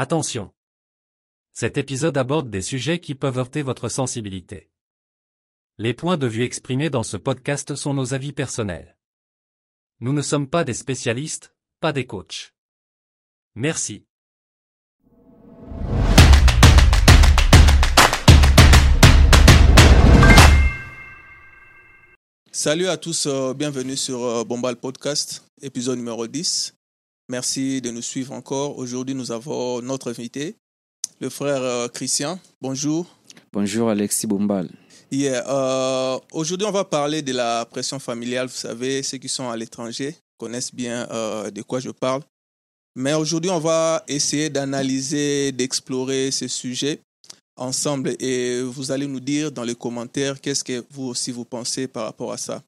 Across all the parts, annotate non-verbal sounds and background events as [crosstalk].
Attention. Cet épisode aborde des sujets qui peuvent heurter votre sensibilité. Les points de vue exprimés dans ce podcast sont nos avis personnels. Nous ne sommes pas des spécialistes, pas des coachs. Merci. Salut à tous, euh, bienvenue sur euh, Bombal Podcast, épisode numéro 10. Merci de nous suivre encore. Aujourd'hui, nous avons notre invité, le frère euh, Christian. Bonjour. Bonjour Alexis Bombal. Yeah, euh, Aujourd'hui, on va parler de la pression familiale. Vous savez, ceux qui sont à l'étranger connaissent bien euh, de quoi je parle. Mais aujourd'hui, on va essayer d'analyser, d'explorer ce sujet ensemble et vous allez nous dire dans les commentaires qu'est-ce que vous aussi vous pensez par rapport à ça.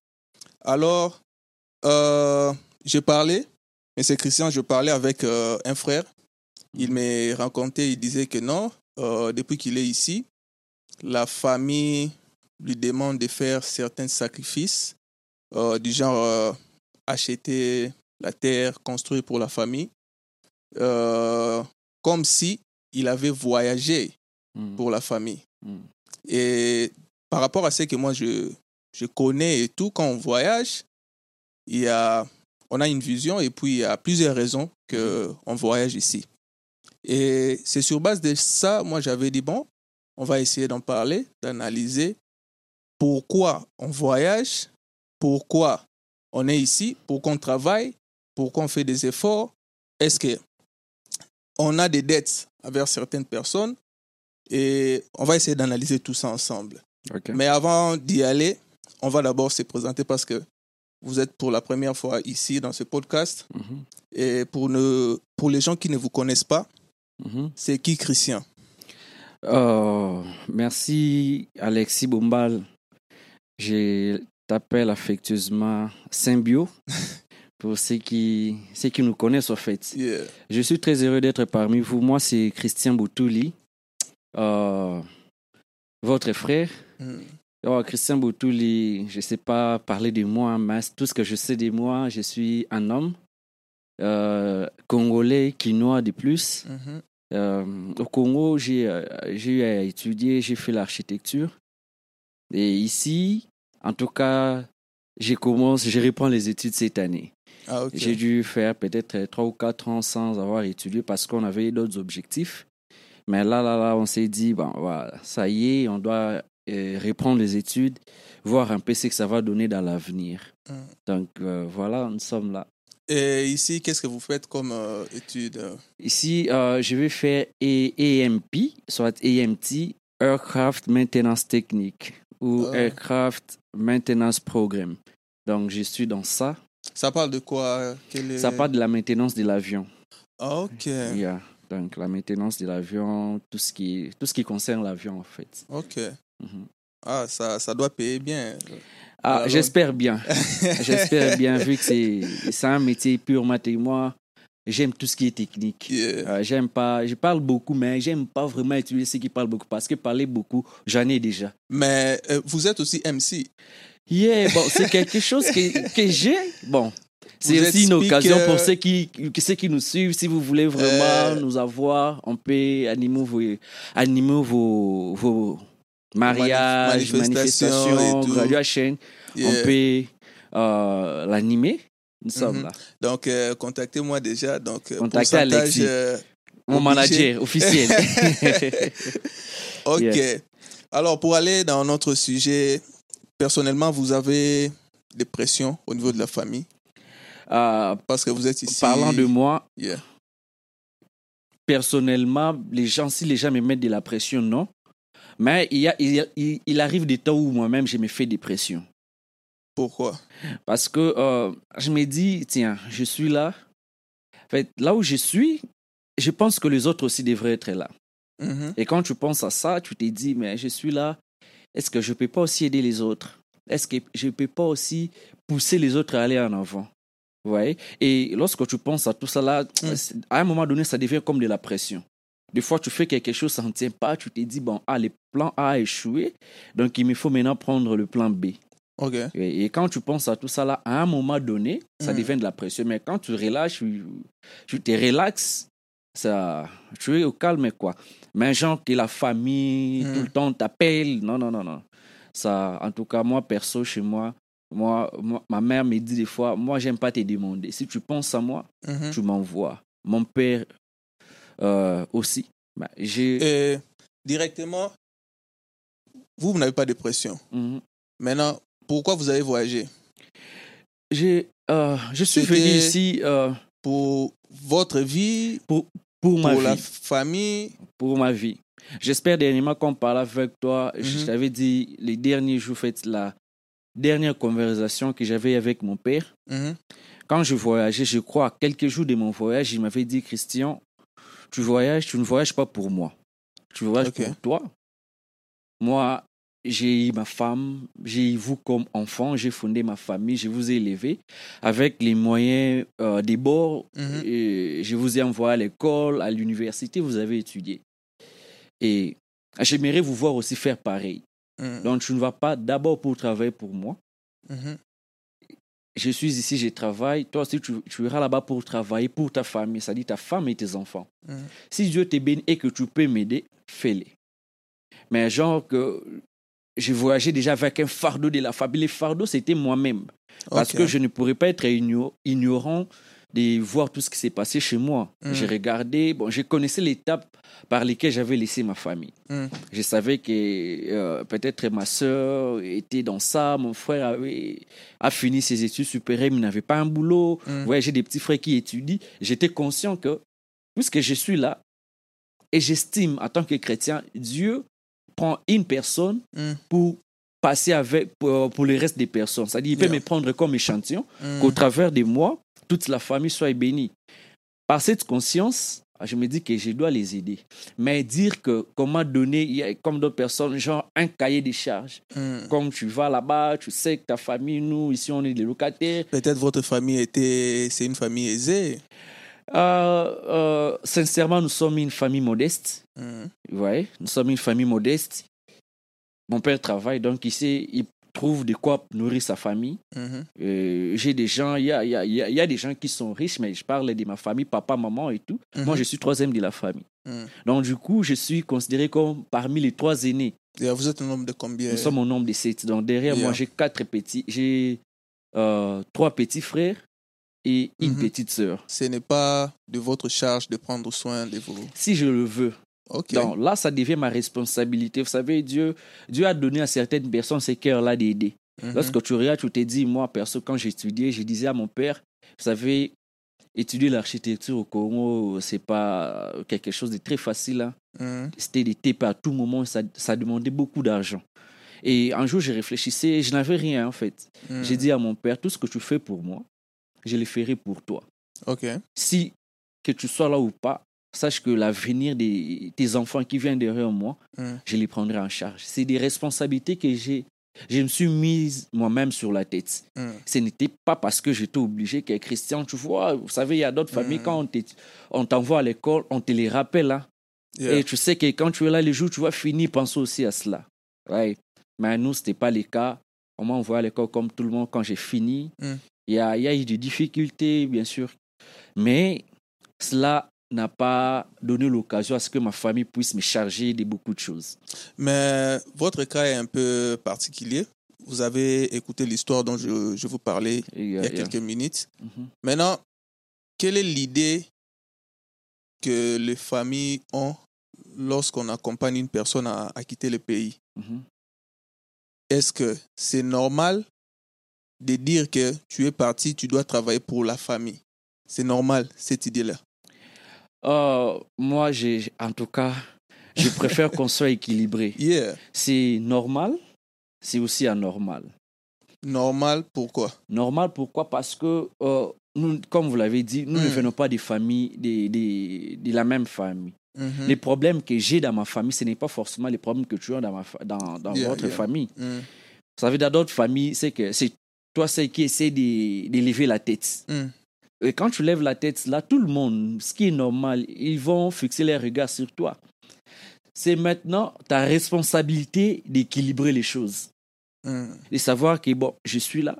Alors, euh, je parlais, mais c'est Christian, je parlais avec euh, un frère. Il m'a raconté, il disait que non, euh, depuis qu'il est ici, la famille lui demande de faire certains sacrifices, euh, du genre acheter la terre, construire pour la famille, comme si il avait voyagé Mm, pour la famille. mm, Et par rapport à ce que moi je, je connais et tout, quand on voyage, il y a, on a une vision et puis il y a plusieurs raisons qu'on voyage ici. Et c'est sur base de ça, moi j'avais dit, bon, on va essayer d'en parler, d'analyser pourquoi on voyage, pourquoi on est ici, pourquoi on travaille, pourquoi on fait des efforts. Est-ce que on a des dettes envers certaines personnes? Et on va essayer d'analyser tout ça ensemble. Mais avant d'y aller, on va d'abord se présenter parce que vous êtes pour la première fois ici dans ce podcast. Mhm, Et pour, ne, pour les gens qui ne vous connaissent pas, mhm. c'est qui Christian? Oh, merci Alexis Bombal. Je t'appelle affectueusement Symbio [laughs] pour ceux qui, ceux qui nous connaissent en fait. Yeah. Je suis très heureux d'être parmi vous. Moi, c'est Christian Boutouli, euh, votre frère. Mm. Oh, Christian Boutouli, je ne sais pas parler de moi, mais tout ce que je sais de moi, je suis un homme euh, congolais, quinois de plus. Mhm. Euh, au Congo, j'ai euh, j'ai eu à étudier, j'ai fait l'architecture. Et ici, en tout cas, je commence, je reprends les études cette année. Ah. J'ai dû faire peut-être trois ou quatre ans sans avoir étudié parce qu'on avait d'autres objectifs. Mais là, là, là, on s'est dit, bon, voilà, ça y est, on doit euh, reprendre les études, voir un peu ce que ça va donner dans l'avenir. Mm. Donc, euh, voilà, nous sommes là. Et ici, qu'est-ce que vous faites comme euh, étude? Ici, euh, je vais faire A- AMP, soit AMT, Aircraft Maintenance Technique ou Ah. Aircraft Maintenance Program. Donc, je suis dans ça. Ça parle de quoi? Quel est- Ça parle de la maintenance de l'avion. Ah, ok. Yeah. Donc, la maintenance de l'avion, tout, ce qui- tout ce qui concerne l'avion, en fait. Ok. Mhm. Ah, ça, ça doit payer bien. Ah, Alors- j'espère bien. [laughs] J'espère bien, vu que c'est c'est un métier purement et moi, j'aime tout ce qui est technique. Yeah. Euh, j'aime pas, je parle beaucoup, mais j'aime pas vraiment utiliser ceux qui parlent beaucoup parce que parler beaucoup, j'en ai déjà. Mais euh, vous êtes aussi MC. Yeah, bon, c'est [laughs] quelque chose que, que j'ai. Bon, c'est Vous aussi une occasion pour ceux qui, ceux qui nous suivent. Si vous voulez vraiment Euh. nous avoir, on peut animer vos, animer vos, vos et manifestations, tout. graduation. Yeah. On peut euh, l'animer. Nous sommes Mhm. là. Donc, euh, contactez-moi déjà. Donc, euh, Contactez Alexis. euh, Mon manager [laughs] officiel. Ok. Alors, pour aller dans notre sujet, personnellement, vous avez des pressions au niveau de la famille? Parce que vous êtes ici. parlant de moi, Yeah. personnellement, les gens, si les gens me mettent de la pression, non. Mais il, y a, il, y a- il- il arrive des temps où moi-même, je me fais des pressions. Pourquoi? Parce que euh, je me dis, tiens, je suis là. En fait, là où je suis, je pense que les autres aussi devraient être là. Mhm. Et quand tu penses à ça, tu te dis, mais je suis là. Est-ce que je ne peux pas aussi aider les autres? Est-ce que je ne peux pas aussi pousser les autres à aller en avant? Vous voyez? Et lorsque tu penses à tout ça là, Mm. à un moment donné, ça devient comme de la pression. Des fois, tu fais quelque chose, ça ne tient pas, tu te dis, bon, ah, le plan A a échoué, donc il me faut maintenant prendre le plan B. Ok. Et, et quand tu penses à tout ça là, à un moment donné, ça Mm. devient de la pression. Mais quand tu relâches, tu, tu te relaxes, ça, tu es au calme, quoi. Mais genre que la famille, Mm. tout le temps t'appelle, non, non, non, non. Ça, en tout cas, moi, perso, chez moi, moi, moi- ma mère me dit des fois, moi, j'aime pas te demander. Si tu penses à moi, Mhm. tu m'envoies. Mon père euh, aussi. Bah, j'ai... Directement, vous, vous n'avez pas de pression. Mhm. Maintenant, pourquoi vous avez voyagé? J'ai, euh, je suis C'était- venu ici euh, Pour votre vie, pour pour ma la vie. famille? Pour ma vie. J'espère dernièrement qu'on parle avec toi. Je Mhm. t'avais dit les derniers jours, fait la dernière conversation que j'avais avec mon père. Mhm. Quand je voyageais, je crois, quelques jours de mon voyage, il m'avait dit Christian, tu voyages, tu ne voyages pas pour moi. Tu voyages pour toi. Moi, j'ai eu ma femme, j'ai eu vous comme enfant, j'ai fondé ma famille, je vous ai élevé avec les moyens euh, des bords. Mhm. et je vous ai envoyé à l'école, à l'université, vous avez étudié. Et j'aimerais vous voir aussi faire pareil. Mhm. Donc, tu ne vas pas d'abord pour travailler pour moi. Mhm. Je suis ici, je travaille. Toi aussi, tu, tu iras là-bas pour travailler pour ta famille, c'est-à-dire ta femme et tes enfants. Mhm. Si Dieu te bénit et que tu peux m'aider, fais-le. Mais genre que j'ai voyagé déjà avec un fardeau de la famille. Le fardeau, c'était moi-même. Parce que je ne pourrais pas être igno- ignorant de voir tout ce qui s'est passé chez moi. Mm. J'ai regardé, bon, je connaissais l'étape par lesquelles j'avais laissé ma famille. Mhm. Je savais que euh, peut-être ma soeur était dans ça, mon frère avait, a fini ses études supérieures, mais n'avait pas un boulot. Mhm. Ouais, j'ai des petits frères qui étudient. J'étais conscient que, puisque je suis là, et j'estime en tant que chrétien, Dieu prend une personne Mhm. pour passer avec pour, pour le reste des personnes. C'est-à-dire, il peut Yeah. me prendre comme échantillon, qu'au travers de moi, toute la famille soit bénie. Par cette conscience, je me dis que je dois les aider. Mais dire que comment donner, comme d'autres personnes, genre un cahier des charges. Mhm. Comme tu vas là-bas, tu sais que ta famille, nous, ici, on est des locataires. Peut-être votre famille était, c'est une famille aisée. Euh, euh, sincèrement, nous sommes une famille modeste. Mhm. Vous voyez, nous sommes une famille modeste. Mon père travaille, donc il sait, il trouve de quoi nourrir sa famille. Mhm. Euh, J'ai des gens, il y a, y, a, y a- il y a des gens qui sont riches, mais je parle de ma famille, papa, maman et tout. Moi, Mhm. je suis troisième de la famille. Mhm. Donc, du coup, je suis considéré comme parmi les trois aînés. Vous êtes un nombre de combien? Nous sommes au nombre de sept. Donc, derrière Yeah. moi, j'ai quatre petits. J'ai euh, trois petits frères et une Mhm. petite sœur. Ce n'est pas de votre charge de prendre soin de vous. Si je le veux. Donc, là, ça devient ma responsabilité. Vous savez, Dieu, Dieu a donné à certaines personnes ces cœurs-là d'aider. Mhm. Lorsque tu regardes, tu te dis, moi, perso, quand j'étudiais, je disais à mon père, vous savez, étudier l'architecture au Congo, c'est pas quelque chose de très facile. hein. Mhm. C'était des TP à tout moment, ça, ça demandait beaucoup d'argent. Et un jour, je réfléchissais, je n'avais rien en fait. Mhm. J'ai dit à mon père, tout ce que tu fais pour moi, je le ferai pour toi. Ok. Si que tu sois là ou pas, sache que l'avenir de tes enfants qui viennent derrière moi, Mhm. je les prendrai en charge. C'est des responsabilités que j'ai, je me suis mise moi-même sur la tête. Mhm. Ce n'était pas parce que j'étais obligé que Christian, tu vois, vous savez, il y a d'autres familles, Mhm. quand on t'envoie à l'école, on te les rappelle. Hein. Yeah. Et tu sais que quand tu es là les jours, tu vas finir penser aussi à cela. Ouais. Mais nous, ce n'était pas le cas. On m'a envoyé à l'école comme tout le monde quand j'ai fini. Il y, a, il y a eu des difficultés, bien sûr. Mais cela n'a pas donné l'occasion à ce que ma famille puisse me charger de beaucoup de choses. Mais votre cas est un peu particulier. Vous avez écouté l'histoire dont je, je vous parlais il y a quelques minutes. mhm. Maintenant, quelle est l'idée que les familles ont lorsqu'on accompagne une personne à, à quitter le pays? Mhm. Est-ce que c'est normal de dire que tu es parti, tu dois travailler pour la famille? C'est normal, cette idée-là. Euh, moi, j'ai, en tout cas, je préfère qu'on soit équilibré. [laughs] Yeah. C'est normal, c'est aussi anormal. Normal, pourquoi? Normal, pourquoi? Parce que, euh, nous, comme vous l'avez dit, nous ne Mm. venons pas des familles, des, des- de la même famille. Mhm. Les problèmes que j'ai dans ma famille, ce n'est pas forcément les problèmes que tu as dans, ma fa- dans, dans Yeah, votre yeah. famille. Mm. Vous savez, dans d'autres familles, c'est que c'est toi c'est qui essaie de, de lever la tête. Mm. Et quand tu lèves la tête, là, tout le monde, ce qui est normal, ils vont fixer les regards sur toi. C'est maintenant ta responsabilité d'équilibrer les choses Mm. de savoir que bon, je suis là,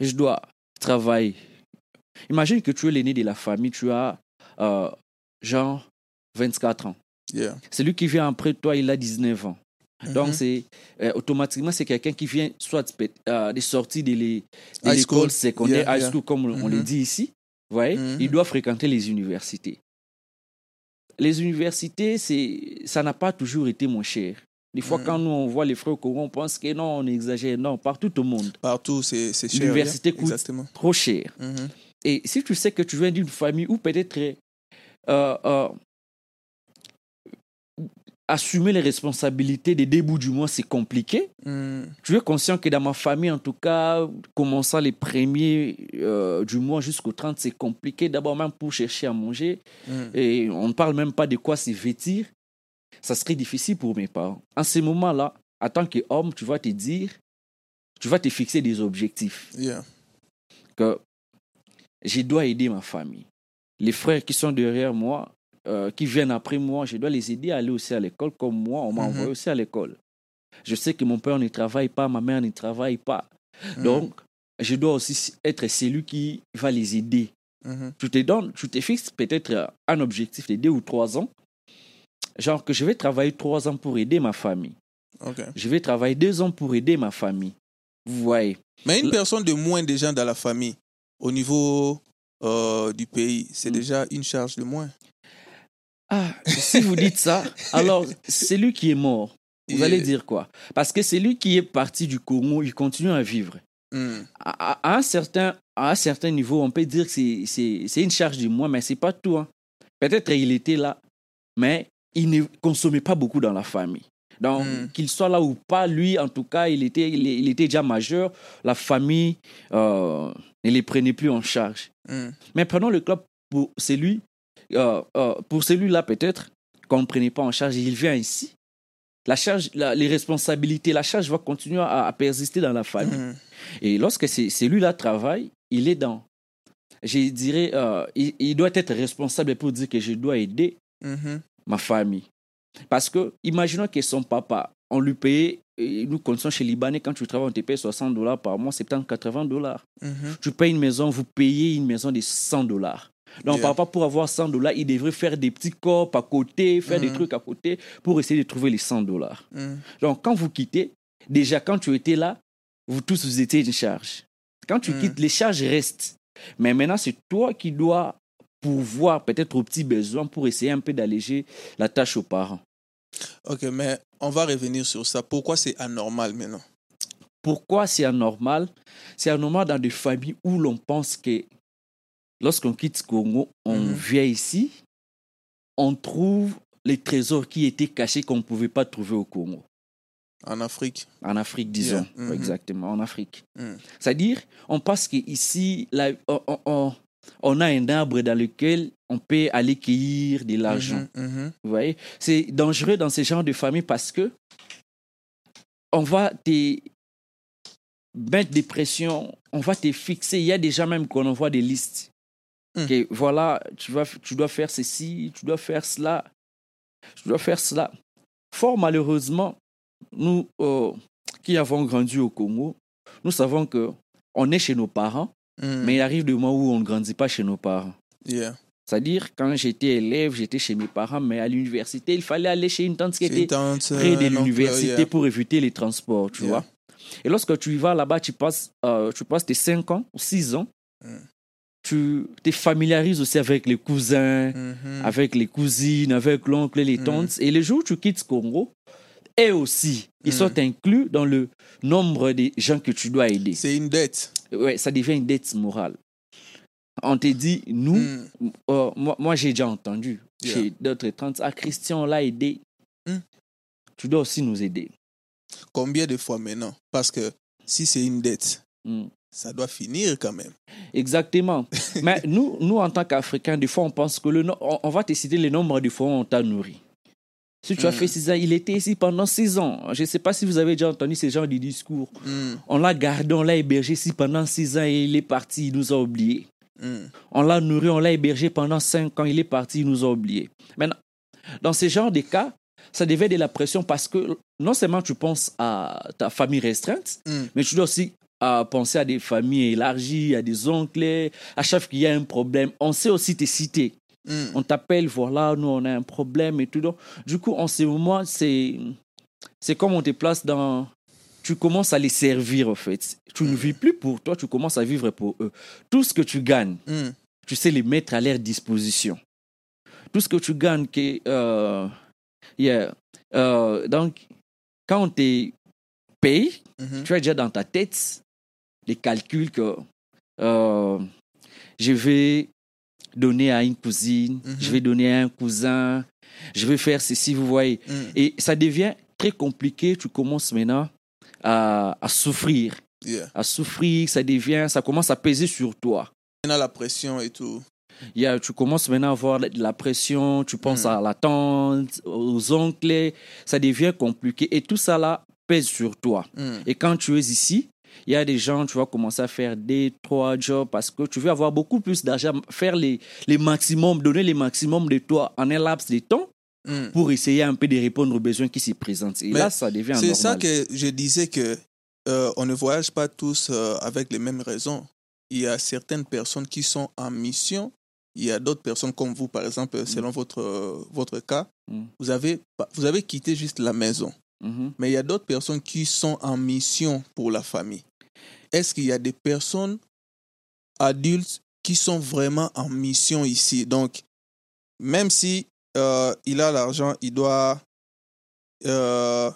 je dois travailler. Imagine que tu es l'aîné de la famille, tu as euh, genre 24 ans. Yeah. Celui qui vient après toi, il a 19 ans. Donc, Mhm. c'est euh, automatiquement, c'est quelqu'un qui vient soit euh, de l'é- de l'école secondaire, Yeah, high yeah. school, comme on le Mhm. dit ici. Voyez, Mhm. il doit fréquenter les universités. Les universités, ça n'a pas toujours été moins cher. Des fois, quand nous, on voit les frères on pense que non, on exagère. Non, partout au monde, Partout, c'est cher. L'université yeah. coûte- Exactement. trop cher. Et si tu sais que tu viens d'une famille où peut-être euh, euh, assumer les responsabilités des débuts du mois, c'est compliqué. Mhm. Tu es conscient que dans ma famille, en tout cas, commençant les premiers euh, du mois jusqu'au 30, c'est compliqué. D'abord, même pour chercher à manger. Mhm. Et on ne parle même pas de quoi se vêtir. Ça serait difficile pour mes parents. En ce moment-là, en tant qu'homme, tu vas te dire, tu vas te fixer des objectifs. Yeah. Que je dois aider ma famille. Les frères qui sont derrière moi, euh, qui viennent après moi, je dois les aider à aller aussi à l'école comme moi, on m'a Mhm. envoyé aussi à l'école. Je sais que mon père ne travaille pas, ma mère ne travaille pas. Mhm. Donc, je dois aussi être celui qui va les aider. Mhm. Tu te donnes, tu te fixes peut-être un objectif de deux ou trois ans. Genre que je vais travailler trois ans pour aider ma famille. OK. Je vais travailler deux ans pour aider ma famille. Vous voyez. Mais une personne de moins de gens dans la famille, au niveau euh, du pays, c'est Mm. déjà une charge de moins. Ah, si vous dites ça, alors celui qui est mort, vous allez dire quoi? Parce que celui qui est parti du Congo, il continue à vivre. Mhm. À, un, certain, à un certain niveau, on peut dire que c'est- c'est c'est une charge de moins, mais c'est pas tout. hein. Peut-être il était là, mais il ne consommait pas beaucoup dans la famille. Donc, Mm. qu'il soit là ou pas, lui, en tout cas, il était, il, il était déjà majeur. La famille euh, ne les prenait plus en charge. Mhm. Mais prenons le club pour celui, euh, euh, pour celui-là peut-être qu'on ne prenait pas en charge. Il vient ici. La charge, la- les responsabilités, la charge va continuer à, à persister dans la famille. Mhm. Et lorsque celui-là travaille, il est dans. Je dirais, euh, il, il doit être responsable pour dire que je dois aider Mhm. ma famille. Parce que, imaginons que son papa, on lui payait, nous connaissons chez Libanais, quand tu travailles, on te paye 60 dollars par mois, 70, 80 dollars. Mhm. Tu payes une maison, vous payez une maison de 100 dollars. Donc, Yeah. papa, pour avoir 100 dollars, il devrait faire des petits corps à côté, faire des Mhm. trucs à côté pour essayer de trouver les 100 dollars. Mhm. Donc, quand vous quittez, déjà, quand tu étais là, vous tous, vous étiez une charge. Quand tu Mhm. quittes, les charges restent. Mais maintenant, c'est toi qui dois pouvoir, peut-être aux petits besoins, pour essayer un peu d'alléger la tâche aux parents. Ok, mais on va revenir sur ça. Pourquoi c'est anormal maintenant? Pourquoi c'est anormal? C'est anormal dans des familles où l'on pense que lorsqu'on quitte Congo, on Mhm. vient ici, on trouve les trésors qui étaient cachés qu'on ne pouvait pas trouver au Congo. en Afrique En Afrique, disons. Yeah. Mhm. Exactement, en Afrique. Mhm. C'est-à-dire, on pense qu'ici, on, on- a un arbre dans lequel on peut aller cueillir de l'argent. Mhm. Vous voyez? C'est dangereux dans ce genre de famille parce que on va te mettre des pressions, on va te fixer. Il y a déjà même qu'on envoie des listes. Mm. Que voilà, tu, vas, tu dois faire ceci, tu dois faire cela, tu dois faire cela. Fort malheureusement, nous euh, qui avons grandi au Congo, nous savons que on est chez nos parents, Mhm. mais il arrive des moments où on ne grandit pas chez nos parents. Yeah. C'est-à-dire, quand j'étais élève, j'étais chez mes parents, mais à l'université, il fallait aller chez une tante qui était tante, près de l'université yeah. pour éviter les transports, tu Yeah. vois. Et lorsque tu y vas là-bas, tu passes, euh, tu passes tes 5 ans ou 6 ans, Mm. Tu te familiarises aussi avec les cousins, Mhm. avec les cousines, avec l'oncle et les Mm. tantes. Et le jour où tu quittes Congo, eux aussi, ils Mm. sont inclus dans le nombre de gens que tu dois aider. C'est une dette. Ouais, ça devient une dette morale. On te dit, nous, Mhm. euh, moi, moi, j'ai déjà entendu Yeah. chez d'autres tantes, ah, Christian, on l'a aidé. Hmm. Tu dois aussi nous aider. Combien de fois maintenant? Parce que si c'est une dette, Hmm. Ça doit finir quand même. Exactement. [laughs] Mais nous, nous, en tant qu'Africains, des fois, on pense que le no- on, va te citer le nombre de fois où on t'a nourri. Si tu as Hmm. fait six ans, il était ici pendant six ans. Je ne sais pas si vous avez déjà entendu ce genre de discours. Mhm. On l'a gardé, on l'a hébergé ici pendant six ans et il est parti, il nous a oubliés. Mhm. On l'a nourri, on l'a hébergé pendant cinq ans, il est parti, il nous a oubliés. Maintenant, dans ce genre de cas, ça devait de la pression parce que non seulement tu penses à ta famille restreinte, mais tu dois aussi à penser à des familles élargies, à des oncles. À chaque fois qu'il y a un problème, on sait aussi te citer. Mm. On t'appelle, voilà, nous on a un problème et tout. Donc, du coup, en ce moment, c'est c'est comme on te place dans. Tu commences à les servir en fait. Tu ne vis plus pour toi, tu commences à vivre pour eux. Tout ce que tu gagnes, Mm. tu sais les mettre à leur disposition. Tout ce que tu gagnes, que, euh, yeah. Euh, donc, quand on te paye, Mhm. tu as déjà dans ta tête des calculs que euh, je vais donner à une cousine, Mhm. je vais donner à un cousin, je vais faire ceci, vous voyez. Mm. Et ça devient très compliqué, tu commences maintenant à, à souffrir. Yeah. À souffrir, ça devient, ça commence à peser sur toi. A la pression et tout. Il y a- tu commences maintenant à avoir de la pression, tu penses Mm. à la tante, aux oncles, ça devient compliqué. Et tout ça là pèse sur toi. Mm. Et quand tu es ici, il y a des gens, tu vas commencer à faire des, trois jobs parce que tu veux avoir beaucoup plus d'argent, faire les, les maximums, donner les maximums de toi en un laps de temps Mm. pour essayer un peu de répondre aux besoins qui s'y présentent. Et Mais là, ça devient C'est ça que je disais que euh, on ne voyage pas tous euh, avec les mêmes raisons. Il y a certaines personnes qui sont en mission. Il y a d'autres personnes comme vous, par exemple, selon votre, euh, votre cas. Mm. Vous, avez, vous avez quitté juste la maison. Mhm. Mais il y a d'autres personnes qui sont en mission pour la famille. Est-ce qu'il y a des personnes adultes qui sont vraiment en mission ici? Donc, même si euh, il a l'argent, il doit... euh,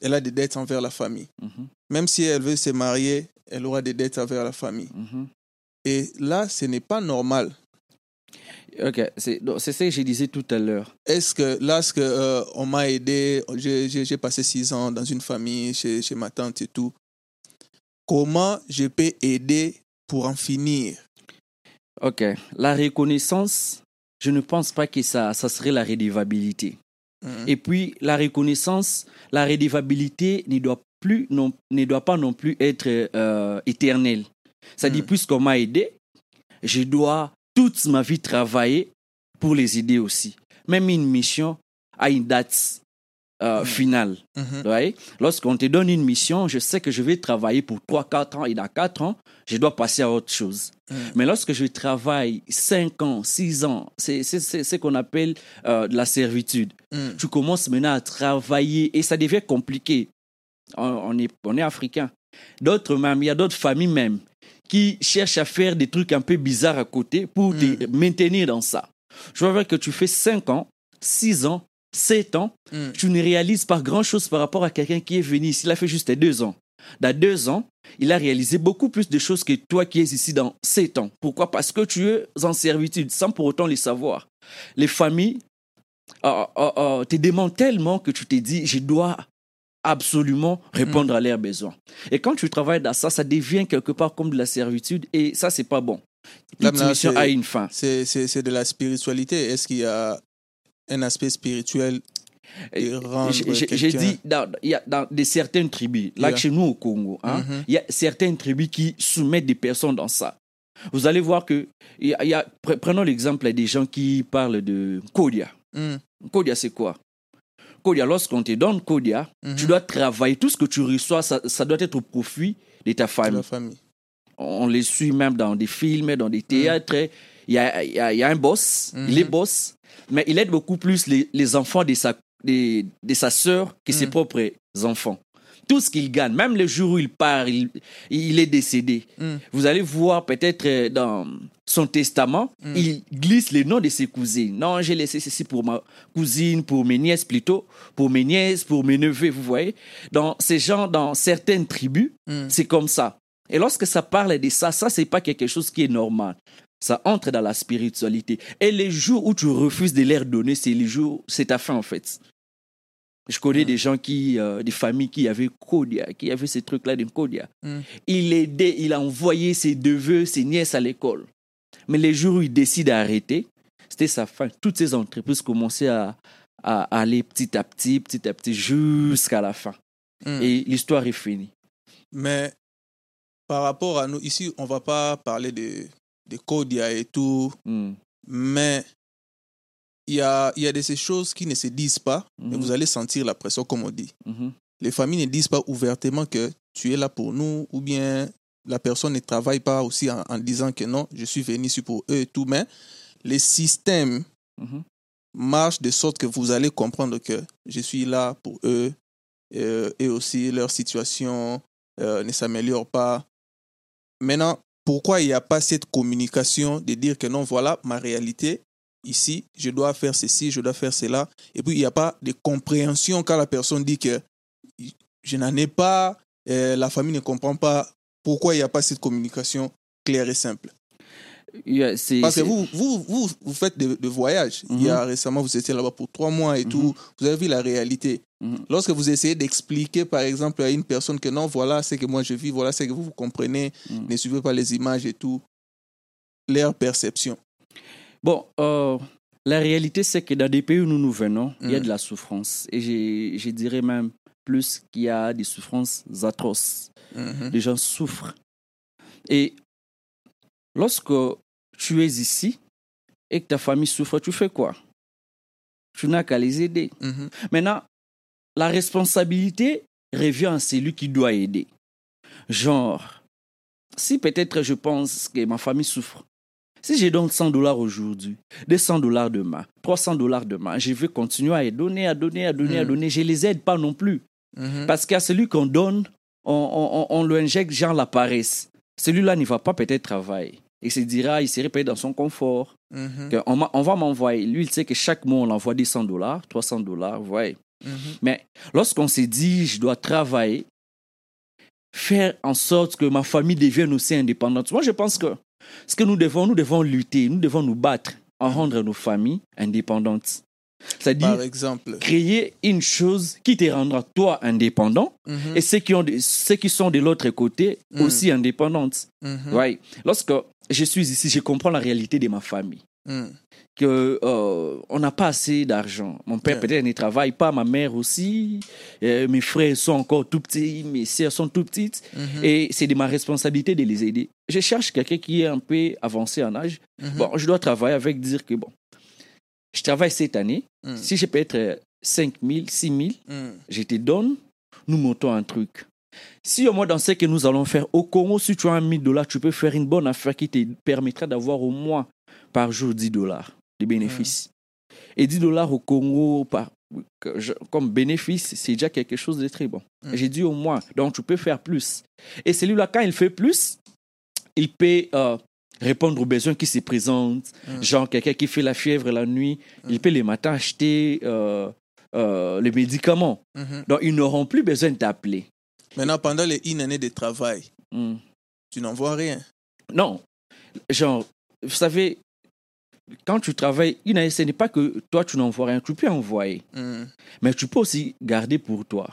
elle a des dettes envers la famille. Mhm. Même si elle veut se marier, elle aura des dettes envers la famille. Mhm. Et là, ce n'est pas normal. Ok, c'est ce que je disais tout à l'heure. Est-ce que là, ce que euh, on m'a aidé, j'ai- passé six ans dans une famille chez, chez ma tante et tout. Comment je peux aider pour en finir? Ok, la reconnaissance, je ne pense pas que ça, ça serait la rédévabilité. Mhm. Et puis, la reconnaissance, la rédévabilité ne doit, plus, non, ne doit pas non plus être euh, éternelle. Ça dit, Mm. puisqu'on m'a aidé, je dois toute ma vie travailler pour les aider aussi. Même une mission a une date euh, Mm. finale. Vous voyez? Lorsqu'on te donne une mission, je sais que je vais travailler pour 3-4 ans et dans 4 ans, je dois passer à autre chose. Mhm. Mais lorsque je travaille 5 ans, 6 ans, c'est ce qu'on appelle euh, de la servitude. Mhm. Tu commences maintenant à travailler et ça devient compliqué. On, on est, on est africain. D'autres même, il y a d'autres familles même qui cherchent à faire des trucs un peu bizarres à côté pour te maintenir dans ça. Je vois que tu fais 5 ans, 6 ans, 7 ans, Mhm. tu ne réalises pas grand-chose par rapport à quelqu'un qui est venu ici. Il a fait juste deux ans. Dans deux ans, il a réalisé beaucoup plus de choses que toi qui es ici dans sept ans. Pourquoi? Parce que tu es en servitude sans pour autant les savoir. Les familles euh, euh, euh, te demandent tellement que tu te dis, je dois absolument répondre à leurs besoins. Et quand tu travailles dans ça, ça devient quelque part comme de la servitude et ça, c'est pas bon. Toute maintenant, mission a une fin. C'est de la spiritualité. Est-ce qu'il y a un aspect spirituel J'ai dit, dans, il y a dans des certaines tribus, là Yeah. chez nous au Congo, hein, Mhm. il y a certaines tribus qui soumettent des personnes dans ça. Vous allez voir que, y a, y a- pre- prenons l'exemple des gens qui parlent de Kodia. Mhm. Kodia, c'est quoi? Kodia, lorsqu'on te donne Kodia, Mhm. tu dois travailler. Tout ce que tu reçois, ça, ça doit être au profit de ta famille. On les suit même dans des films, dans des théâtres. Il, y a, il, y a, il y a un boss, Mhm. il est boss, mais il aide beaucoup plus les, les enfants de sa, de, de sa sœur que ses Mhm. propres enfants. Tout ce qu'il gagne, même le jour où il part, il, il est décédé. Mhm. Vous allez voir peut-être euh, dans son testament, Mhm. il glisse les noms de ses cousines. Non, j'ai laissé ceci pour ma cousine, pour mes nièces plutôt, pour mes nièces, pour mes neveux, vous voyez. Dans ces gens, dans certaines tribus, Mhm. c'est comme ça. Et lorsque ça parle de ça, ça, c'est pas quelque chose qui est normal. Ça entre dans la spiritualité. Et les jours où tu refuses de leur donner, c'est les jours, c'est ta fin en fait. Je connais Mm. des gens qui, euh, des familles qui avaient Kodia, qui avaient ces trucs-là de Kodia. Mm. Il aidait, il a envoyé ses neveux, ses nièces à l'école. Mais les jours où il décide d'arrêter, c'était sa fin. Toutes ces entreprises commençaient à, à aller petit à petit, petit à petit, jusqu'à la fin. Mhm. Et l'histoire est finie. Mais par rapport à nous, ici, on va pas parler de, de Kodia et tout, Mm. mais il y a, y a de ces choses qui ne se disent pas, mais Mhm. vous allez sentir la pression, comme on dit. Mhm. Les familles ne disent pas ouvertement que tu es là pour nous, ou bien la personne ne travaille pas aussi en, en disant que non, je suis venu ici pour eux et tout, mais les systèmes Mhm. marche de sorte que vous allez comprendre que je suis là pour eux euh, et aussi leur situation euh, ne s'améliore pas. Maintenant, pourquoi il n'y a pas cette communication de dire que non, voilà ma réalité, ici, je dois faire ceci, je dois faire cela, et puis il n'y a pas de compréhension quand la personne dit que je n'en ai pas, euh, la famille ne comprend pas, pourquoi il n'y a pas cette communication claire et simple Yeah, parce que vous, vous, vous, vous faites des des voyages. Il y a récemment, vous étiez là-bas pour trois mois et tout. Vous avez vu la réalité. Mhm. Lorsque vous essayez d'expliquer, par exemple, à une personne que non, voilà ce que moi je vis, voilà ce que vous, vous comprenez, Mhm. ne suivez pas les images et tout, leur perception. Bon, euh, la réalité, c'est que dans des pays où nous nous venons, il y a Mm. de la souffrance. Et je dirais même plus qu'il y a des souffrances atroces. Mhm. Les gens souffrent. Et lorsque tu es ici et que ta famille souffre, tu fais quoi? Tu n'as qu'à les aider. Mhm. Maintenant, la responsabilité revient à celui qui doit aider. Genre, si peut-être je pense que ma famille souffre, si je donne 100 dollars aujourd'hui, 200 dollars demain, 300 dollars demain, je vais continuer à donner, à donner, à donner, à Mm. donner. Je les aide pas non plus. Mhm. Parce qu'à celui qu'on donne, on, on, on, on lui injecte genre la paresse. Celui-là ne va pas peut-être travailler. Il se dira, il serait peut-être dans son confort. Mhm. que on, va m'envoyer. Lui, il sait que chaque mois, on l'envoie des 100 dollars, 300 dollars, vous voyez. Mhm. Mais lorsqu'on s'est dit, je dois travailler, faire en sorte que ma famille devienne aussi indépendante. Moi, je pense que ce que nous devons, nous devons lutter, nous devons nous battre en rendre nos familles indépendantes. C'est-à-dire créer une chose qui te rendra toi indépendant Mhm. et ceux qui, ont, de- ceux qui sont de l'autre côté Mm. aussi indépendantes. Mhm. Ouais. Lorsque je suis ici, je comprends la réalité de ma famille Mhm. que euh, on n'a pas assez d'argent. Mon père peut-être ne travaille pas, ma mère aussi. Euh, mes frères sont encore tout petits, mes sœurs sont tout petites. Mhm. Et c'est de ma responsabilité de les aider. Je cherche quelqu'un qui est un peu avancé en âge. Mhm. Bon, je dois travailler avec dire que bon, je travaille cette année. Mhm. Si je peux être 5 000, 6 000, Mhm. je te donne, nous montons un truc. Si au moins dans ce que nous allons faire au Congo, si tu as un 1000 dollars, tu peux faire une bonne affaire qui te permettra d'avoir au moins par jour 10 dollars de bénéfices. Et 10 dollars au Congo par, comme bénéfice, c'est déjà quelque chose de très bon. Mm. J'ai dit au moins, donc tu peux faire plus. Et celui-là, quand il fait plus, il peut euh, répondre aux besoins qui se présentent. Mm. Genre quelqu'un qui fait la fièvre la nuit, il peut les matins acheter euh, euh, les médicaments. Mhm. Donc, ils n'auront plus besoin de t'appeler. Maintenant, pendant les une année de travail, tu n'en vois rien. Non. Genre, vous savez, quand tu travailles, une année, ce n'est pas que toi, tu n'envoies rien. Tu peux envoyer. Mhm. Mais tu peux aussi garder pour toi.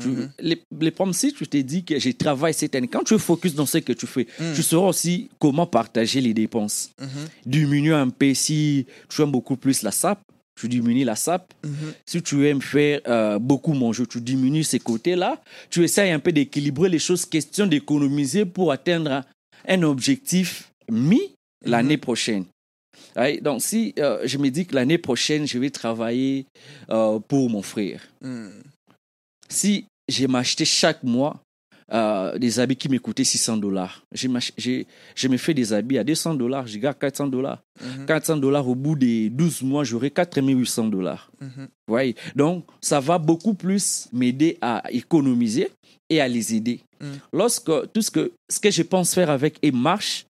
Tu- Mhm. les, les pommes, si tu te dis que je travaille cette année, quand tu es focus dans ce que tu fais, Mhm. tu sauras aussi comment partager les dépenses. Mhm. Diminuer un peu si tu aimes beaucoup plus la SAP, tu diminues la SAP. Mhm. Si tu aimes faire euh, beaucoup manger, tu diminues ces côtés-là. Tu essayes un peu d'équilibrer les choses, question d'économiser pour atteindre un objectif mis l'année prochaine. Donc, si euh, je me dis que l'année prochaine, je vais travailler euh, pour mon frère, Mhm. si j'ai m'acheté chaque mois euh, des habits qui me coûtaient 600 dollars, je, je me fais des habits à 200 dollars, je garde 400 dollars. Mhm. 400 dollars au bout des 12 mois, j'aurai 4800 dollars. Voyez? Donc, ça va beaucoup plus m'aider à économiser et à les aider. Mm. Lorsque tout ce que, ce que je pense faire avec et marche,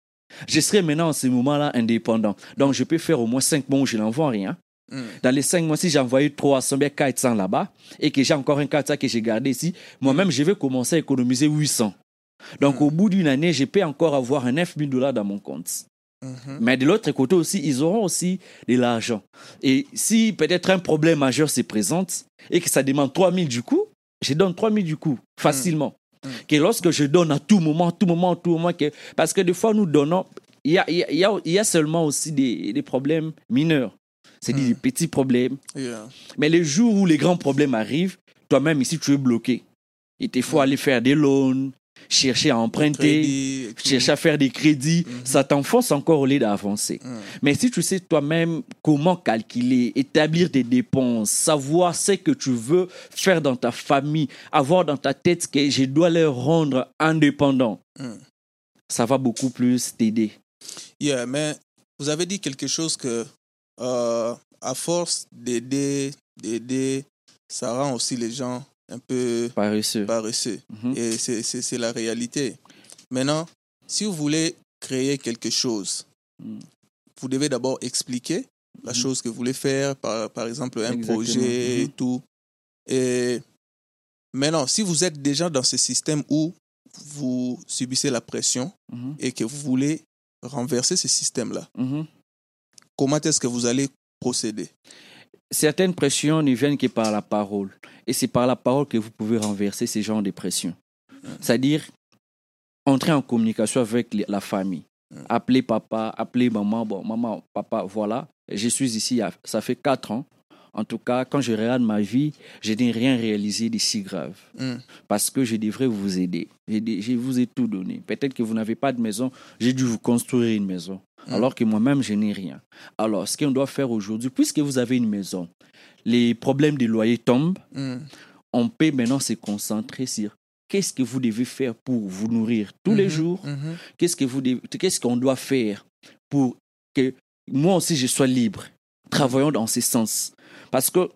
je serai maintenant en ce moment-là indépendant. Donc, je peux faire au moins 5 mois où je n'envoie rien. Mhm. Dans les 5 mois, si j'ai envoyé 300, bien 400 là-bas, et que j'ai encore un 400 que j'ai gardé ici, moi-même, je vais commencer à économiser 800. Donc, Mm. au bout d'une année, je peux encore avoir un 9000 dollars dans mon compte. Mhm. Mais de l'autre côté aussi, ils auront aussi de l'argent. Et si peut-être un problème majeur se présente et que ça demande 3000 du coup, je donne 3000 du coup, facilement. Mm. Que lorsque je donne à tout moment, à tout moment, à tout moment, que, parce que des fois nous donnons, il y a, il y a- il y a, il y a seulement aussi des, des problèmes mineurs. C'est Mm. des petits problèmes. Yeah. Mais les jours où les grands problèmes arrivent, toi-même ici, tu es bloqué. Il te faut Mm. aller faire des loans, chercher à emprunter chercher à faire des crédits, Mhm. ça t'enfonce encore au lieu d'avancer. Mhm. Mais si tu sais toi-même comment calculer, établir des dépenses, savoir ce que tu veux faire dans ta famille, avoir dans ta tête que je dois les rendre indépendants, Mhm. ça va beaucoup plus t'aider. Yeah, mais vous avez dit quelque chose que euh, à force d'aider, d'aider, ça rend aussi les gens un peu Paresseux. paresseux. Mhm. Et c'est- la réalité. Maintenant, si vous voulez créer quelque chose, Mm. vous devez d'abord expliquer la Mhm. chose que vous voulez faire, par, par exemple un Exactement. projet et Mhm. tout. Et maintenant, si vous êtes déjà dans ce système où vous subissez la pression et que vous voulez renverser ce système-là, comment est-ce que vous allez procéder? Certaines pressions ne viennent que par la parole. Et c'est par la parole que vous pouvez renverser ces genres de pressions. C'est-à-dire entrer en communication avec la famille. Appeler papa, appeler maman. Bon, maman, papa, voilà. Je suis ici, ça fait quatre ans. En tout cas, quand je regarde ma vie, je n'ai rien réalisé de si grave. Mm. Parce que je devrais vous aider. Je vous ai tout donné. Peut-être que vous n'avez pas de maison, j'ai dû vous construire une maison. Mm. Alors que moi-même, je n'ai rien. Alors, ce qu'on doit faire aujourd'hui, puisque vous avez une maison, les problèmes de loyer tombent, Mm. on peut maintenant se concentrer sur qu'est-ce que vous devez faire pour vous nourrir tous les Mhm. jours, Mhm. qu'est-ce que vous devez- qu'est-ce qu'on doit faire pour que moi aussi je sois libre. Travaillons dans ce sens? Parce que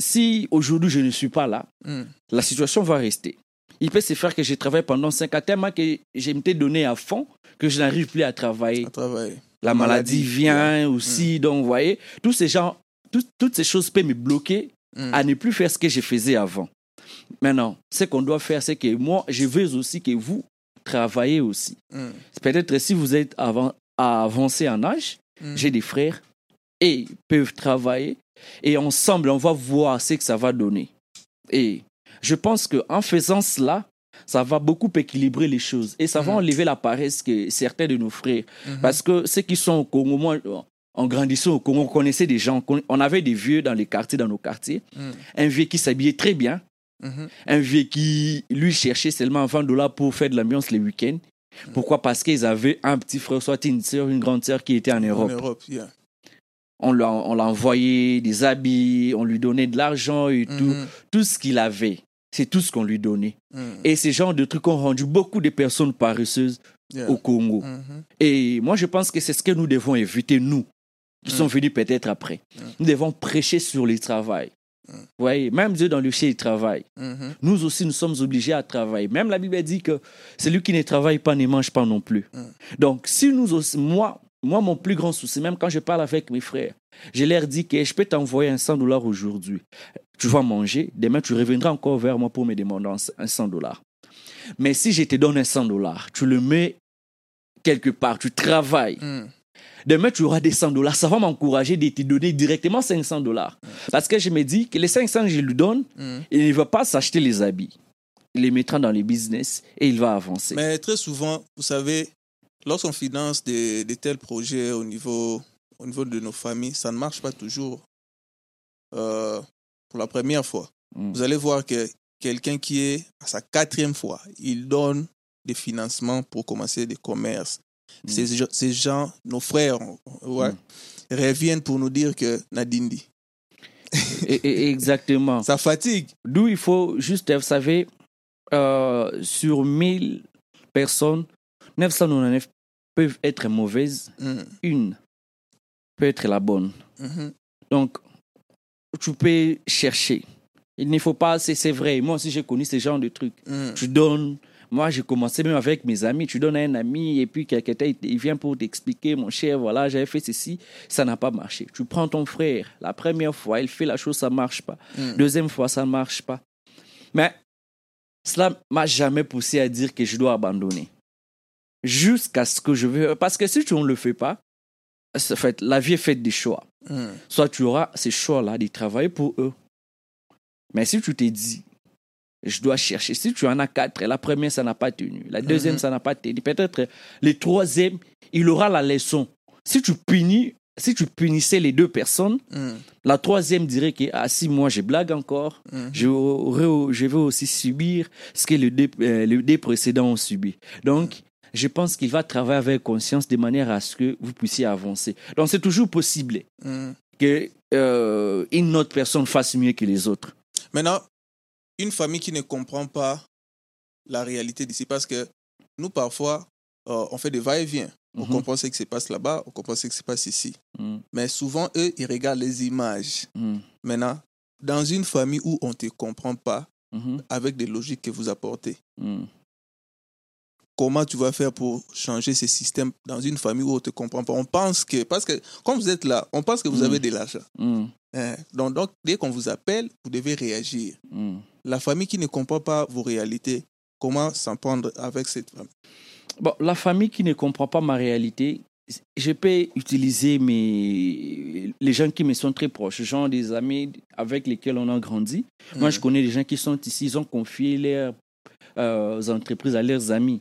si aujourd'hui je ne suis pas là, Mm. la situation va rester. Il peut se faire que je travaille pendant 5 ans, tellement que je m'étais donné à fond que je n'arrive plus à travailler. À travailler. La maladie maladie, vient aussi, donc vous voyez, tous ces gens, tout- toutes ces choses peuvent me bloquer Mm. à ne plus faire ce que je faisais avant. Maintenant, ce qu'on doit faire, c'est que moi, je veux aussi que vous travaillez aussi. Mm. Peut-être si vous êtes avant, avancé en âge, Mm. j'ai des frères et ils peuvent travailler et ensemble, on va voir ce que ça va donner. Et je pense qu'en faisant cela, ça va beaucoup équilibrer les choses et ça va Mhm. enlever la paresse que certains de nos frères. Mhm. Parce que ceux qui sont au Congo, moi, en grandissant au Congo, on connaissait des gens, on avait des vieux dans les quartiers, dans nos quartiers. Mm. Un vieux qui s'habillait très bien, Mhm. un vieux qui, lui, cherchait seulement 20 dollars pour faire de l'ambiance les week-ends. Pourquoi? Parce qu'ils avaient un petit frère, soit une soeur, une grande soeur qui était en Europe. En Europe, yeah. On l'a envoyé des habits, on lui donnait de l'argent et tout. Mhm. Tout ce qu'il avait, c'est tout ce qu'on lui donnait. Mhm. Et ces genres de trucs ont rendu beaucoup de personnes paresseuses Yeah. au Congo. Mhm. Et moi, je pense que c'est ce que nous devons éviter, nous, qui Mm. sont venus peut-être après. Mm. Nous devons prêcher sur le travail. Mm. Vous voyez, même Dieu dans le ciel, il travaille. Mhm. Nous aussi, nous sommes obligés à travailler. Même la Bible dit que celui qui ne travaille pas ne mange pas non plus. Mm. Donc, si nous aussi, moi, moi, mon plus grand souci, même quand je parle avec mes frères, je leur dis que je peux t'envoyer un 100 dollars aujourd'hui. Tu vas manger. Demain, tu reviendras encore vers moi pour me demander un 100 dollars. Mais si je te donne un 100 dollars, tu le mets quelque part, tu travailles. Mhm. Demain, tu auras des 100 dollars. Ça va m'encourager de te donner directement 500 dollars. Parce que je me dis que les 500 que je lui donne, Mhm. il ne va pas s'acheter les habits. Il les mettra dans les business et il va avancer. Mais très souvent, vous savez, lorsqu'on finance des, des tels projets au niveau, au niveau de nos familles, ça ne marche pas toujours euh, pour la première fois. Mm. Vous allez voir que quelqu'un qui est à sa quatrième fois, il donne des financements pour commencer des commerces. Mm. Ces, gens- ces gens, nos frères, ouais, Mm. reviennent pour nous dire que Nadindi. Exactement. [laughs] Ça fatigue. D'où il faut juste, vous savez, euh, sur 1000 personnes, 999 peuvent être mauvaises. Mhm. Une peut être la bonne. Mhm. Donc, tu peux chercher. Il ne faut pas, c'est c'est vrai. Moi aussi, j'ai connu ce genre de trucs. Mhm. Tu donnes. Moi, j'ai commencé même avec mes amis. Tu donnes à un ami et puis quelqu'un, il- vient pour t'expliquer, mon cher, voilà, j'avais fait ceci. Ça n'a pas marché. Tu prends ton frère. La première fois, il fait la chose, ça marche pas. Mhm. Deuxième fois, ça ne marche pas. Mais cela m'a jamais poussé à dire que je dois abandonner. Jusqu'à ce que je veux. Parce que si tu ne le fais pas, fait, la vie est faite des choix. Mhm. Soit tu auras ces choix-là de travailler pour eux. Mais si tu t'es dit, je dois chercher, si tu en as quatre, la première, ça n'a pas tenu. La deuxième, Mhm. ça n'a pas tenu. Peut-être le troisième, il aura la leçon. Si tu punis, si tu punissais les deux personnes, Mhm. la troisième dirait que, ah si, moi, je blague encore. Je, je vais aussi subir ce que les deux, euh, les deux précédents ont subi. Donc, je pense qu'il va travailler avec conscience de manière à ce que vous puissiez avancer. Donc, c'est toujours possible Mhm. que euh, une autre personne fasse mieux que les autres. Maintenant, une famille qui ne comprend pas la réalité d'ici, parce que nous, parfois, euh, on fait des va-et-vient. On Mhm. comprend ce qui se passe là-bas, on comprend ce qui se passe ici. Mm, Mais souvent, eux, ils regardent les images. mm, Maintenant, dans une famille où on ne te comprend pas, mhm, avec des logiques que vous apportez, mm. Comment tu vas faire pour changer ce système dans une famille où on ne te comprend pas On pense que, parce que quand vous êtes là, on pense que vous Mm. avez de l'argent. Mm, Hein? Donc, donc, dès qu'on vous appelle, vous devez réagir. mm. La famille qui ne comprend pas vos réalités, comment s'en prendre avec cette famille Bon, la famille qui ne comprend pas ma réalité, je peux utiliser mes... les gens qui me sont très proches, genre des amis avec lesquels on a grandi. Moi, je connais des gens qui sont ici, ils ont confié leurs euh, entreprises à leurs amis.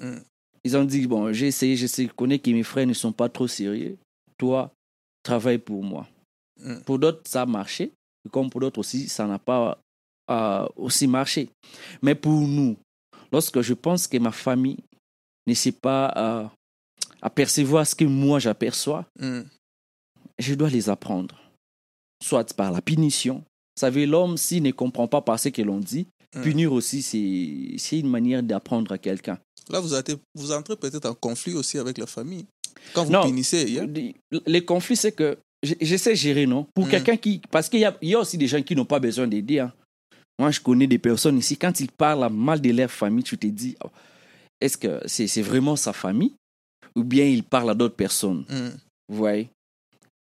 Mm. Ils ont dit, bon, j'ai essayé, je connais que mes frères ne sont pas trop sérieux. Toi, travaille pour moi. Mm. Pour d'autres, ça a marché. Comme pour d'autres aussi, ça n'a pas euh, aussi marché. Mais pour nous, lorsque je pense que ma famille ne sait pas euh, apercevoir ce que moi j'aperçois, Mm. je dois les apprendre. Soit par la punition. Vous savez, l'homme, s'il ne comprend pas par ce que l'on dit, Mm. punir aussi, c'est c'est une manière d'apprendre à quelqu'un. Là, vous, êtes- vous entrez peut-être en conflit aussi avec la famille. Quand vous Non. punissez, yeah? Les conflits, c'est que je, je sais gérer, non? Pour Mm. quelqu'un qui. Parce qu'il y a, il y a aussi des gens qui n'ont pas besoin d'aider. hein. Moi, je connais des personnes ici, quand ils parlent mal de leur famille, tu te dis, oh, est-ce que c'est vraiment sa famille? Ou bien ils parlent à d'autres personnes? Mm. Vous voyez?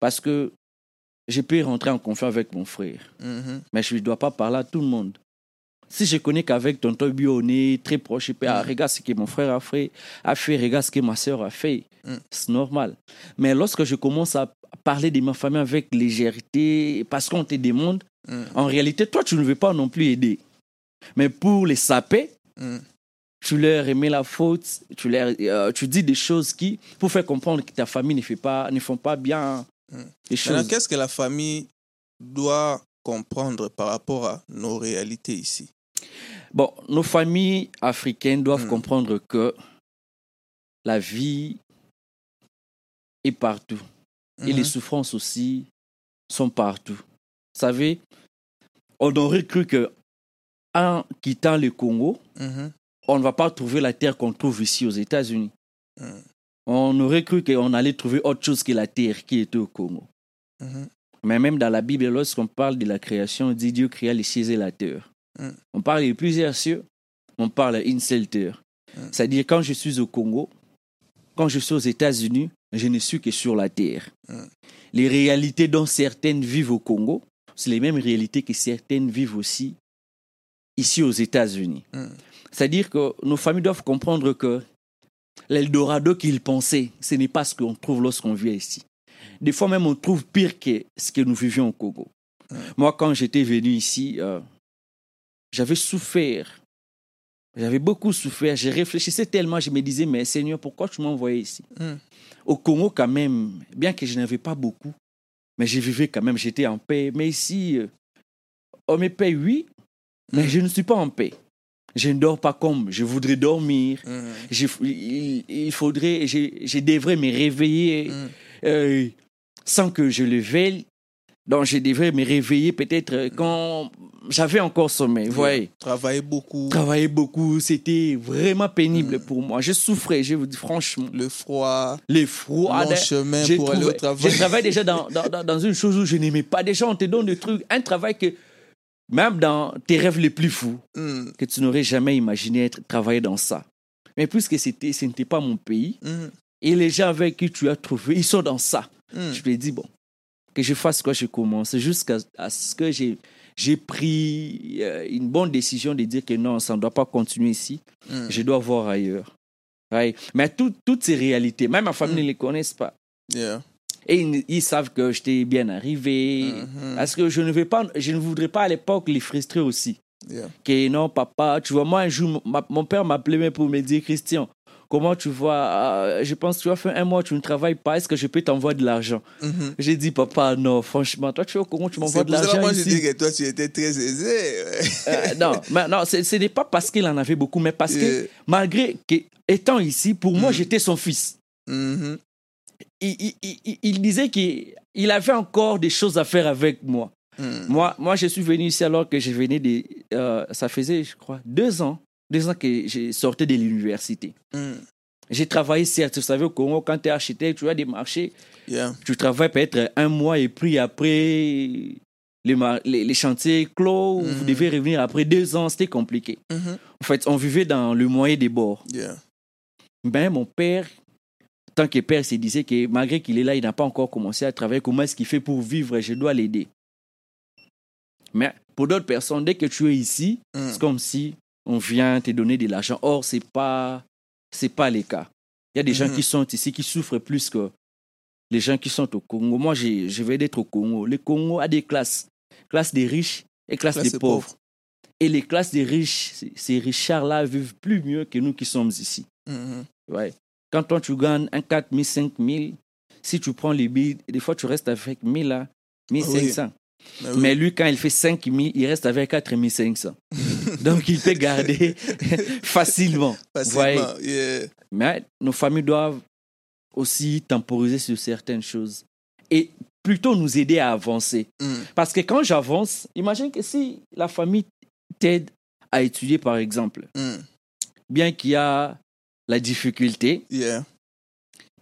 Parce que je peux rentrer en conflit avec mon frère, Mhm. mais je ne dois pas parler à tout le monde. Si je connais qu'avec tonton Bio, on est très proche, ah, Mm. regarde ce que mon frère a fait, a fait, regarde ce que ma soeur a fait. Mm. C'est normal. Mais lorsque je commence à parler de ma famille avec légèreté, parce qu'on te demande, Mm. en réalité, toi, tu ne veux pas non plus aider. Mais pour les saper, tu leur remets la faute, tu, leur, euh, tu dis des choses qui, pour faire comprendre que ta famille ne, fait pas, ne font pas bien Mm. les choses. qu'est-ce que la famille doit comprendre par rapport à nos réalités ici? Bon, nos familles africaines doivent Mm. comprendre que la vie est partout. Et les souffrances aussi sont partout. Vous savez, on aurait cru que en quittant le Congo, Mhm. on ne va pas trouver la terre qu'on trouve ici aux États-Unis. On aurait cru qu'on allait trouver autre chose que la terre qui était au Congo. Mais même dans la Bible, lorsqu'on parle de la création, on dit Dieu créa les cieux et la terre. Mm. On parle de plusieurs cieux, on parle d'une seule terre. Mm. C'est-à-dire, quand je suis au Congo, quand je suis aux États-Unis, je ne suis que sur la terre. Mm. Les réalités dont certaines vivent au Congo, c'est les mêmes réalités que certaines vivent aussi ici aux États-Unis. C'est-à-dire que nos familles doivent comprendre que l'Eldorado qu'ils pensaient, ce n'est pas ce qu'on trouve lorsqu'on vient ici. Des fois même, on trouve pire que ce que nous vivions au Congo. Moi, quand j'étais venu ici, euh, j'avais souffert. J'avais beaucoup souffert. Je réfléchissais tellement, je me disais, mais Seigneur, pourquoi tu m'as envoyé ici? Mm. Au Congo, quand même, bien que je n'avais pas beaucoup, mais je vivais quand même, j'étais en paix. Mais ici, euh, on me paye, oui, mais Mm. je ne suis pas en paix. Je ne dors pas comme je voudrais dormir. Mhm. Je- il, il faudrait, je, je devrais me réveiller euh, sans que je le veuille. Donc, je devrais me réveiller peut-être euh, quand j'avais encore sommeil. Vous voyez, Travailler beaucoup, travailler beaucoup, c'était vraiment pénible Mm. pour moi. Je souffrais, je vous dis franchement. le froid, Les froids. long chemin j'ai pour aller au travail. Je travaille déjà dans, dans, une chose où je n'aimais pas. Déjà, on te donne des trucs, un travail que, même dans tes rêves les plus fous, Mm. que tu n'aurais jamais imaginé être, travailler dans ça. Mais puisque c'était, ce n'était pas mon pays, Mm. et les gens avec qui tu as trouvé, ils sont dans ça. Je me dis, bon, que je fasse quoi, je commence, jusqu'à ce que j'ai, j'ai pris euh, une bonne décision de dire que non, ça ne doit pas continuer ici, Mm. je dois voir ailleurs. Mais tout- toutes ces réalités, même ma famille Mm. ne les connaissent pas. Yeah. Et ils, ils savent que j'étais bien arrivé. Mhm. Parce que je ne, vais pas, je ne voudrais pas à l'époque les frustrer aussi. Yeah. Que non, papa, tu vois, moi un jour, ma- mon père m'appelait pour me dire, Christian, comment tu vois, euh, je pense que tu as fait un mois, tu ne travailles pas, est-ce que je peux t'envoyer de l'argent Mhm. J'ai dit, papa, non, franchement, toi tu vois comment tu m'envoies C'est de l'argent moi je dis que toi tu étais très aisé. Euh, Non, [laughs] mais non ce ce n'est pas parce qu'il en avait beaucoup, mais parce que malgré que, étant ici, pour moi, Mm. j'étais son fils. Mhm. Il, il- il- il disait qu'il il avait encore des choses à faire avec moi. Moi, moi, je suis venu ici alors que je venais de. euh, ça faisait, je crois, deux ans. Deux ans que je sortais de l'université. Mm. J'ai travaillé, certes, vous savez, au Congo, quand tu es architecte, tu as des marchés, Yeah. tu travailles peut-être un mois et puis après, les, les, les chantiers clos, vous Mhm. devez revenir après deux ans, c'était compliqué. Mhm. En fait, on vivait dans le moyen des bords. Yeah. Ben, mon père, tant que père, se disait que malgré qu'il est là, il n'a pas encore commencé à travailler. Comment est-ce qu'il fait pour vivre? Je dois l'aider. Mais pour d'autres personnes, dès que tu es ici, Mm. c'est comme si on vient te donner de l'argent. Or, ce n'est pas, c'est pas le cas. Il y a des gens Mhm. qui sont ici qui souffrent plus que les gens qui sont au Congo. Moi, je vais d'être au Congo. Le Congo a des classes. Classe des riches et classe Classe des des pauvres. pauvres. Et les classes des riches, ces- Richards-là vivent plus mieux que nous qui sommes ici. Mhm. Ouais. Quand toi, tu gagnes un 4 000, 5 000, si tu prends les billes, des fois, tu restes avec 1000, là, 1500. Mais oui. Mais lui, quand il fait 5 000, il reste avec 4 500. [laughs] [laughs] Donc, il peut garder [laughs] facilement. Facilement. Yeah. Mais nos familles doivent aussi temporiser sur certaines choses et plutôt nous aider à avancer. Mm. Parce que quand j'avance, imagine que si la famille t'aide à étudier, par exemple, Mm. bien qu'il y a la difficulté, Yeah.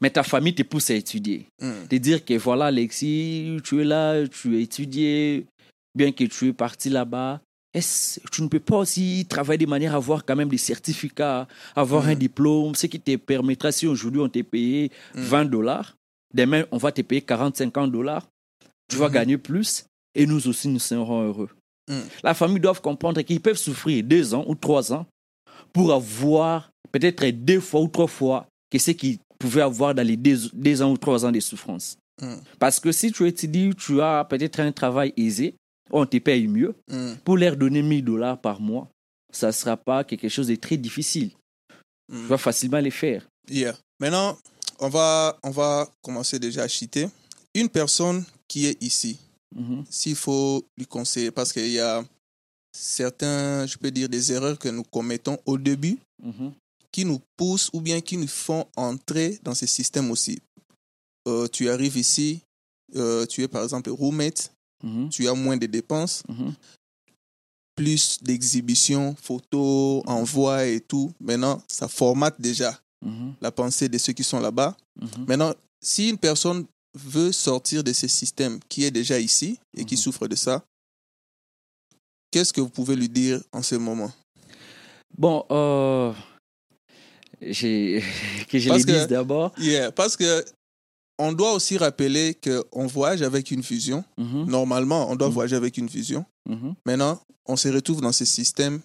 mais ta famille te pousse à étudier. Mm. Te dire que voilà, Alexis, tu es là, tu as étudié, bien que tu es parti là-bas. Tu ne peux pas aussi travailler de manière à avoir quand même des certificats, avoir un diplôme, ce qui te permettra, si aujourd'hui on t'a payé Mhm. 20 dollars, demain on va te payer 40, 50 dollars, tu vas Mhm. gagner plus et nous aussi nous serons heureux. Mhm. La famille doit comprendre qu'ils peuvent souffrir deux ans ou trois ans pour avoir peut-être deux fois ou trois fois que ce qu'ils pouvaient avoir dans les deux, deux ans ou trois ans de souffrance. Mm. Parce que si tu étudies, tu as peut-être un travail aisé, on te paye mieux, Mm. pour leur donner 1000 dollars par mois, ça ne sera pas quelque chose de très difficile. Mm. Tu vas facilement les faire. Yeah. Maintenant, on va, on va commencer déjà à cheater. Une personne qui est ici, Mhm. s'il faut lui conseiller, parce qu'il y a certains, je peux dire, des erreurs que nous commettons au début Mhm. qui nous poussent ou bien qui nous font entrer dans ce système aussi. Euh, tu arrives ici, euh, tu es par exemple roommate, Mhm. tu as moins de dépenses, Mhm. plus d'exhibitions, photos, envois et tout. Maintenant, ça formate déjà Mhm. la pensée de ceux qui sont là-bas. Maintenant, si une personne veut sortir de ce système qui est déjà ici et qui souffre de ça, qu'est-ce que vous pouvez lui dire en ce moment? Bon, euh, j'ai- [laughs] que je Parce le que- dise d'abord. Yeah, Parce que on doit aussi rappeler qu'on voyage avec une vision. Mhm. Normalement, on doit Mhm. voyager avec une vision. Mhm. Maintenant, on se retrouve dans ce système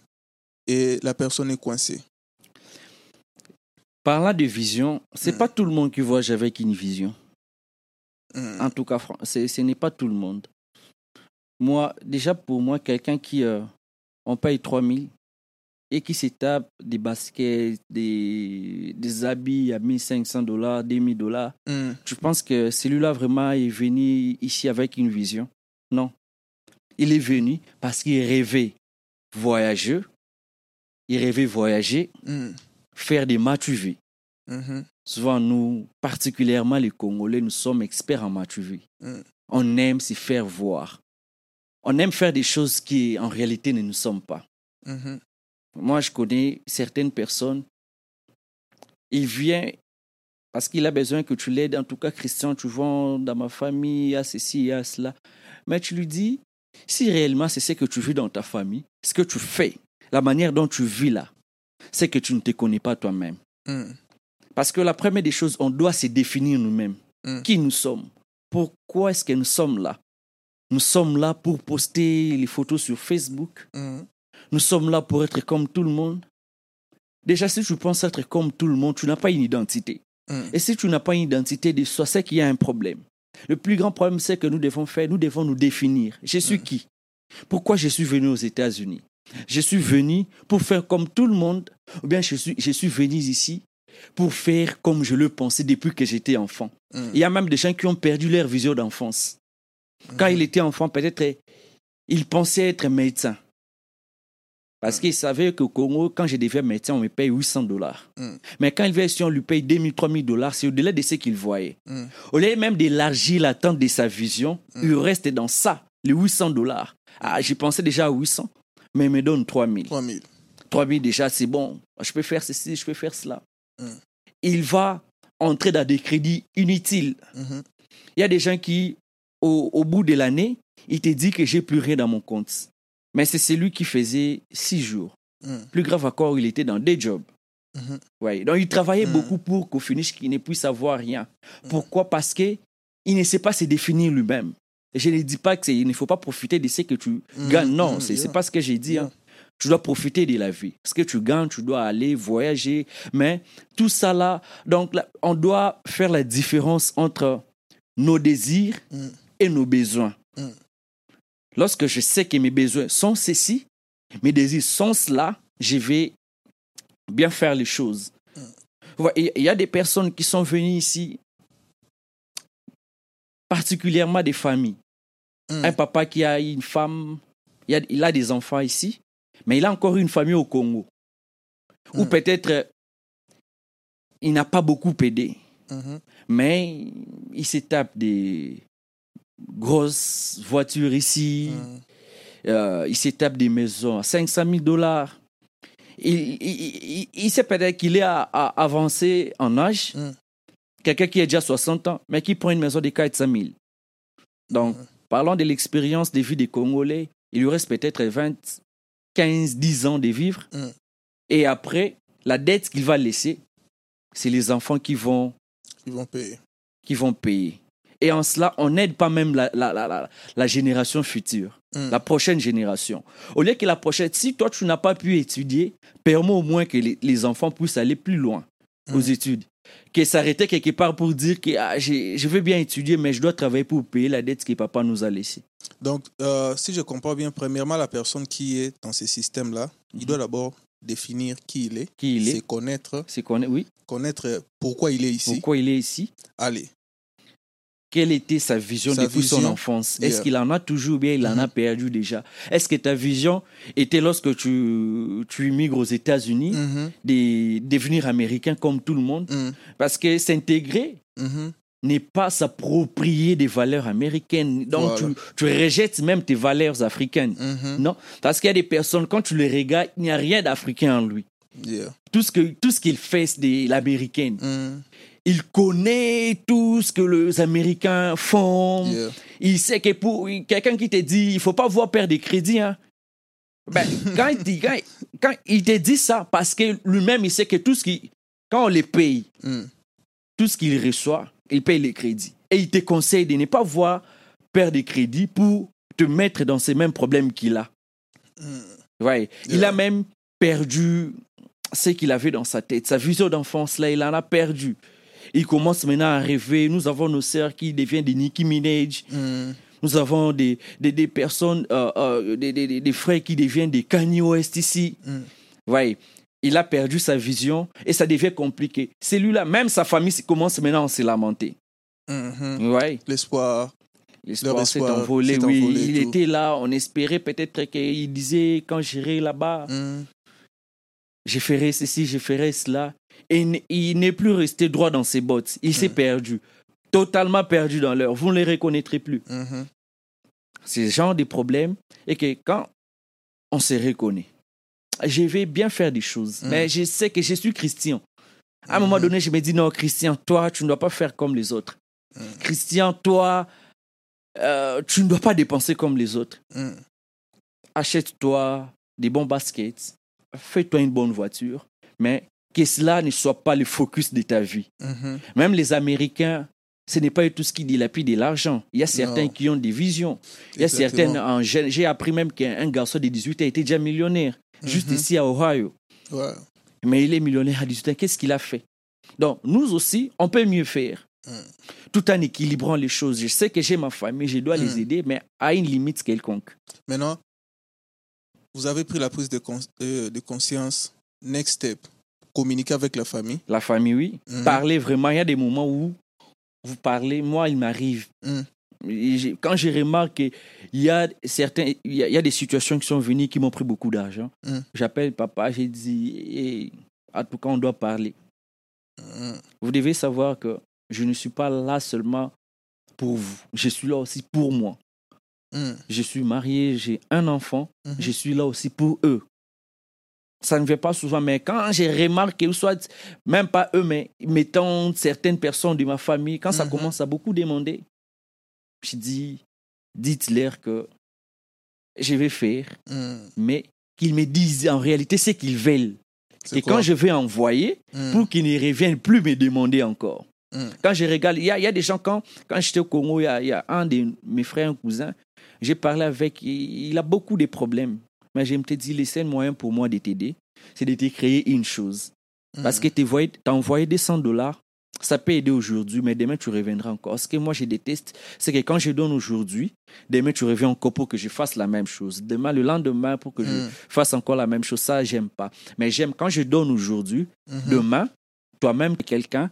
et la personne est coincée. Parlant de vision, c'est Mhm. pas tout le monde qui voyage avec une vision. Mm. En tout cas, ce n'est pas tout le monde. Moi, déjà pour moi, quelqu'un qui, euh, on paye 3000 et qui se tape des baskets, des, des habits à 1500 dollars, 2000 dollars, Mm. tu penses que celui-là vraiment est venu ici avec une vision Non. Il est venu parce qu'il rêvait voyager, il rêvait voyager, Mm. faire des match-vie. Mhm. Souvent, nous, particulièrement les Congolais, nous sommes experts en match-vie. Mm. On aime s'y faire voir. On aime faire des choses qui, en réalité, ne nous sommes pas. Mhm. Moi, je connais certaines personnes. Il vient parce qu'il a besoin que tu l'aides. En tout cas, Christian, tu vois, dans ma famille, il y a ceci, il y a cela. Mais tu lui dis, si réellement c'est ce que tu vis dans ta famille, ce que tu fais, la manière dont tu vis là, c'est que tu ne te connais pas toi-même. Mm. Parce que la première des choses, on doit se définir nous-mêmes. Mm. Qui nous sommes? Pourquoi est-ce que nous sommes là? Nous sommes là pour poster les photos sur Facebook. Mm. Nous sommes là pour être comme tout le monde. Déjà, si tu penses être comme tout le monde, tu n'as pas une identité. Mm. Et si tu n'as pas une identité de soi, c'est qu'il y a un problème. Le plus grand problème, c'est que nous devons faire, nous devons nous définir. Je suis qui? Pourquoi je suis venu aux États-Unis? Je suis venu pour faire comme tout le monde, ou bien je suis, je suis venu ici pour faire comme je le pensais depuis que j'étais enfant. Mm. Il y a même des gens qui ont perdu leur vision d'enfance. Quand il était enfant, peut-être il pensait être médecin. Parce qu'il savait qu'au Congo, quand je deviens médecin, on me paye 800 dollars. Mm. Mais quand il vient ici, on lui paye 2000, 3000 dollars. C'est au-delà de ce qu'il voyait. Mm. Au lieu même d'élargir l'attente de sa vision, il reste dans ça, les 800 dollars. Ah, j'y pensais déjà à 800, mais il me donne 3000. 3000. 3000 déjà, c'est bon. Je peux faire ceci, je peux faire cela. Mm. il va entrer dans des crédits inutiles. Mhm. Il y a des gens qui, au, au bout de l'année, il te dit que j'ai plus rien dans mon compte. Mais c'est celui qui faisait six jours. Mhm. Plus grave encore, il était dans des jobs. Mhm. Ouais. Donc, il travaillait Mm. beaucoup pour qu'au finish, qu'il ne puisse avoir rien. Mm. Pourquoi? Parce que il ne sait pas se définir lui-même. Je ne dis pas qu'il ne faut pas profiter de ce que tu gagnes. Non, c'est c'est Yeah. pas ce que j'ai dit. Hein. Tu dois profiter de la vie. Ce que tu gagnes, tu dois aller voyager. Mais tout ça là, donc là, on doit faire la différence entre nos désirs et nos besoins. Mm. Lorsque je sais que mes besoins sont ceci, mes désirs sont cela, je vais bien faire les choses. Il y a des personnes qui sont venues ici, particulièrement des familles. Mm. Un papa qui a une femme, il a, il a des enfants ici, mais il a encore une famille au Congo. Ou Mm. peut-être il n'a pas beaucoup aidé, Mhm. mais il se tape des grosses voitures ici, Mhm. euh, il se tape des maisons à 500 000 dollars. Il, il, il- il sait peut-être qu'il est à, à avancé en âge, Mm. quelqu'un qui a déjà 60 ans, mais qui prend une maison de 400 000. Donc, Mm. parlons de l'expérience de vie des Congolais, il lui reste peut-être 20, 15, 10 ans de vivre. Mm. Et après, la dette qu'il va laisser, c'est les enfants qui vont, Ils vont payer. qui vont payer. Et en cela, on n'aide pas même la, la, la, la, génération future, Mm. la prochaine génération. Au lieu que la prochaine, si toi, tu n'as pas pu étudier, permets au moins que les, les enfants puissent aller plus loin aux Mm. études. Que s'arrêter quelque part pour dire que ah, je veux bien étudier, mais je dois travailler pour payer la dette que papa nous a laissée. Donc, euh, si je comprends bien, premièrement, la personne qui est dans ce système-là, il doit d'abord définir qui il est, Qui il c'est est, connaître, c'est est, oui, connaître pourquoi il est ici. pourquoi il est ici, Allez. Quelle était sa vision Sa depuis son enfance? yeah. Est-ce qu'il en a toujours ou bien il en a Mhm. perdu déjà? Est-ce que ta vision était lorsque tu, tu immigres aux États-Unis, Mhm. de devenir américain comme tout le monde? Mhm. Parce que s'intégrer Mhm. n'est pas s'approprier des valeurs américaines. Donc Voilà. tu, tu rejettes même tes valeurs africaines. Non, parce qu'il y a des personnes, quand tu les regardes, il n'y a rien d'africain en lui. Yeah. Tout ce que tout ce qu'il fait, c'est de l'américaine. Il connaît tout ce que les Américains font. Yeah. Il sait que pour quelqu'un qui te dit il faut pas voir perdre des crédits, hein. Ben, [laughs] quand, il dit, quand, quand il te dit ça, parce que lui-même, il sait que tout ce qui. Quand on les paye, Mhm. tout ce qu'il reçoit, il paye les crédits. Et il te conseille de ne pas voir perdre des crédits pour te mettre dans ces mêmes problèmes qu'il a. Ouais. Il a même perdu ce qu'il avait dans sa tête. Sa vision d'enfance, là, il en a perdu. Il commence maintenant à rêver. Nous avons nos sœurs qui deviennent des Nicki Minaj. Mhm. Nous avons des, des, des personnes, euh, euh, des, des, des- des frères qui deviennent des Kanye West ici. Ouais. Il a perdu sa vision et ça devient compliqué. Celui-là, même sa famille commence maintenant à se lamenter. Mhm. Ouais. L'espoir. L'espoir s'est envolé, oui. envolé il tout. était là, on espérait peut-être qu'il disait quand j'irai là-bas, Mhm. je ferai ceci, je ferai cela. Et il n'est plus resté droit dans ses bottes. Il s'est Mm. perdu. Totalement perdu dans l'heure. Vous ne les reconnaîtrez plus. Mhm. C'est ce genre de problème. Et que quand on se reconnaît, je vais bien faire des choses. Mm. Mais je sais que je suis Christian. À un moment Mhm. donné, je me dis, non, Christian, toi, tu ne dois pas faire comme les autres. Mm. Christian, toi, euh, tu ne dois pas dépenser comme les autres. Achète-toi des bons baskets, fais-toi une bonne voiture, mais que cela ne soit pas le focus de ta vie. Mhm. Même les Américains, ce n'est pas tout ce qui dilapide de l'argent. Il y a certains Non. qui ont des visions. Il y a Exactement. certains, en jeune- j'ai appris même qu'un un garçon de 18 ans était déjà millionnaire, juste Mhm. ici à Ohio. Ouais. Mais il est millionnaire à 18 ans. Qu'est-ce qu'il a fait? Donc, nous aussi, on peut mieux faire. Mm. Tout en équilibrant les choses. Je sais que j'ai ma famille, je dois les Mm. aider, mais à une limite quelconque. Maintenant, vous avez pris la prise de, euh, de conscience. Next step, communiquer avec la famille. La famille, oui. Mhm. Parler vraiment. Il y a des moments où vous parlez. Moi, il m'arrive. Mhm. Quand je remarque qu'il y a certains, il y a, il y a des situations qui sont venues qui m'ont pris beaucoup d'argent. Mhm. J'appelle papa, j'ai dit, en tout cas, on doit parler. Mhm. Vous devez savoir que je ne suis pas là seulement pour vous. Je suis là aussi pour moi. Je suis marié, j'ai un enfant. Je suis là aussi pour eux. Ça ne vient pas souvent, mais quand j'ai remarqué, ou soit même pas eux, mais mettons certaines personnes de ma famille, quand ça Mhm. commence à beaucoup demander, je dis, dites-leur que je vais faire, Mm. mais qu'ils me disent en réalité ce qu'ils veulent. Et quand je vais envoyer, Mm. pour qu'ils ne reviennent plus me demander encore. Mm. Quand je regarde, il y a, il y a des gens, quand, quand j'étais au Congo, il y, a, il y a un de mes frères, un cousin, j'ai parlé avec, il, il a beaucoup de problèmes. Mais je me suis dit, le seul moyen pour moi de t'aider, c'est de te créer une chose. Parce que tu as envoyé des 100 dollars, ça peut aider aujourd'hui, mais demain tu reviendras encore. Ce que moi je déteste, c'est que quand je donne aujourd'hui, demain tu reviens encore pour que je fasse la même chose. Demain, le lendemain, pour que je Mm. fasse encore la même chose. Ça, j'aime pas. Mais j'aime quand je donne aujourd'hui, Mhm. demain, toi-même, quelqu'un,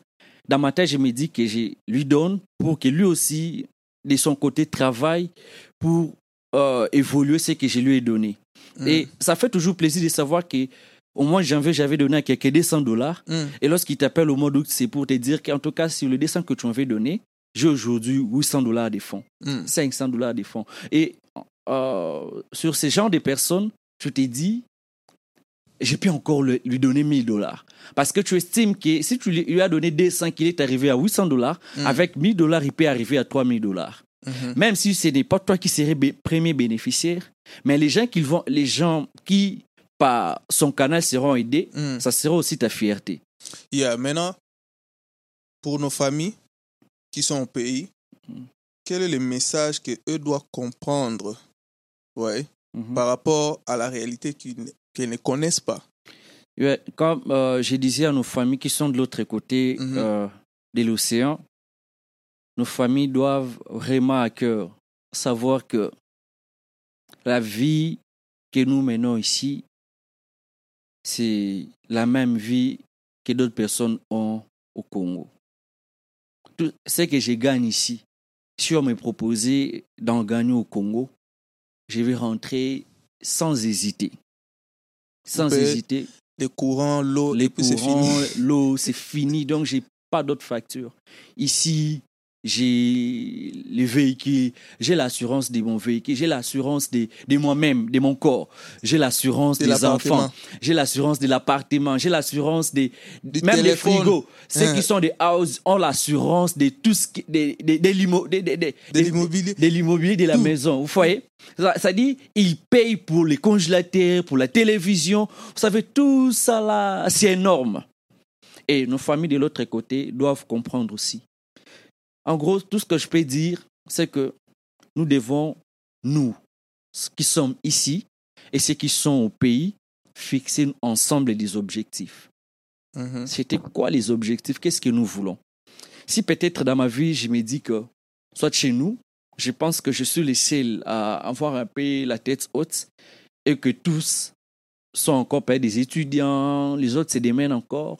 dans ma tête, je me dis que je lui donne pour que lui aussi, de son côté, travaille pour euh, évoluer ce que je lui ai donné. Mm. Et ça fait toujours plaisir de savoir que au mois de janvier, j'avais donné à quelqu'un 200 dollars. Mm. Et lorsqu'il t'appelle au mois d'août, c'est pour te dire qu'en tout cas, sur le dessin que tu m'avais donné, j'ai aujourd'hui 800 dollars de fonds, Mm. 500 dollars de fonds. Et euh, sur ce genre de personnes, tu t'es dit, je peux encore le- lui donner 1000 dollars. Parce que tu estimes que si tu lui as donné 200, qu'il est arrivé à 800 dollars, Mm. avec 1000 dollars, il peut arriver à 3000 dollars. Mhm. Même si ce n'est pas toi qui serais premier bénéficiaire, mais les gens qui, vont, les gens qui par son canal seront aidés, Mm. ça sera aussi ta fierté. Yeah, maintenant, pour nos familles qui sont au pays, Mm. quel est le message qu'eux doivent comprendre ouais, Mhm. par rapport à la réalité qu'ils ne, qu'ils ne connaissent pas? Ouais, comme euh, je disais à nos familles qui sont de l'autre côté Mhm. euh, de l'océan, nos familles doivent vraiment à cœur savoir que la vie que nous menons ici, c'est la même vie que d'autres personnes ont au Congo. Tout ce que je gagne ici, si on me proposait d'en gagner au Congo, je vais rentrer sans hésiter. Sans hésiter Les courants, l'eau, les courants, l'eau, c'est fini. Donc, j'ai pas d'autres factures. Ici, j'ai les véhicules, j'ai l'assurance de mon véhicule, j'ai l'assurance de, de moi-même, de mon corps, j'ai l'assurance De des enfants, j'ai l'assurance de l'appartement, j'ai l'assurance des, Du même des frigos. Ceux Hein. qui sont des houses ont l'assurance de tout ce qui, de, de, de de- de- de- De de- l'immobilier. de l'immobilier de la Tout. maison. Vous voyez? Ça, ça dit, ils payent pour les congélateurs, pour la télévision. Vous savez, tout ça là, c'est énorme. Et nos familles de l'autre côté doivent comprendre aussi. En gros, tout ce que je peux dire, c'est que nous devons, nous, qui sommes ici et ceux qui sont au pays, fixer ensemble des objectifs. Mhm. C'était quoi les objectifs? Qu'est-ce que nous voulons? Si peut-être dans ma vie, je me dis que, soit chez nous, je pense que je suis le seul à avoir un peu la tête haute et que tous sont encore des étudiants, les autres se démènent encore.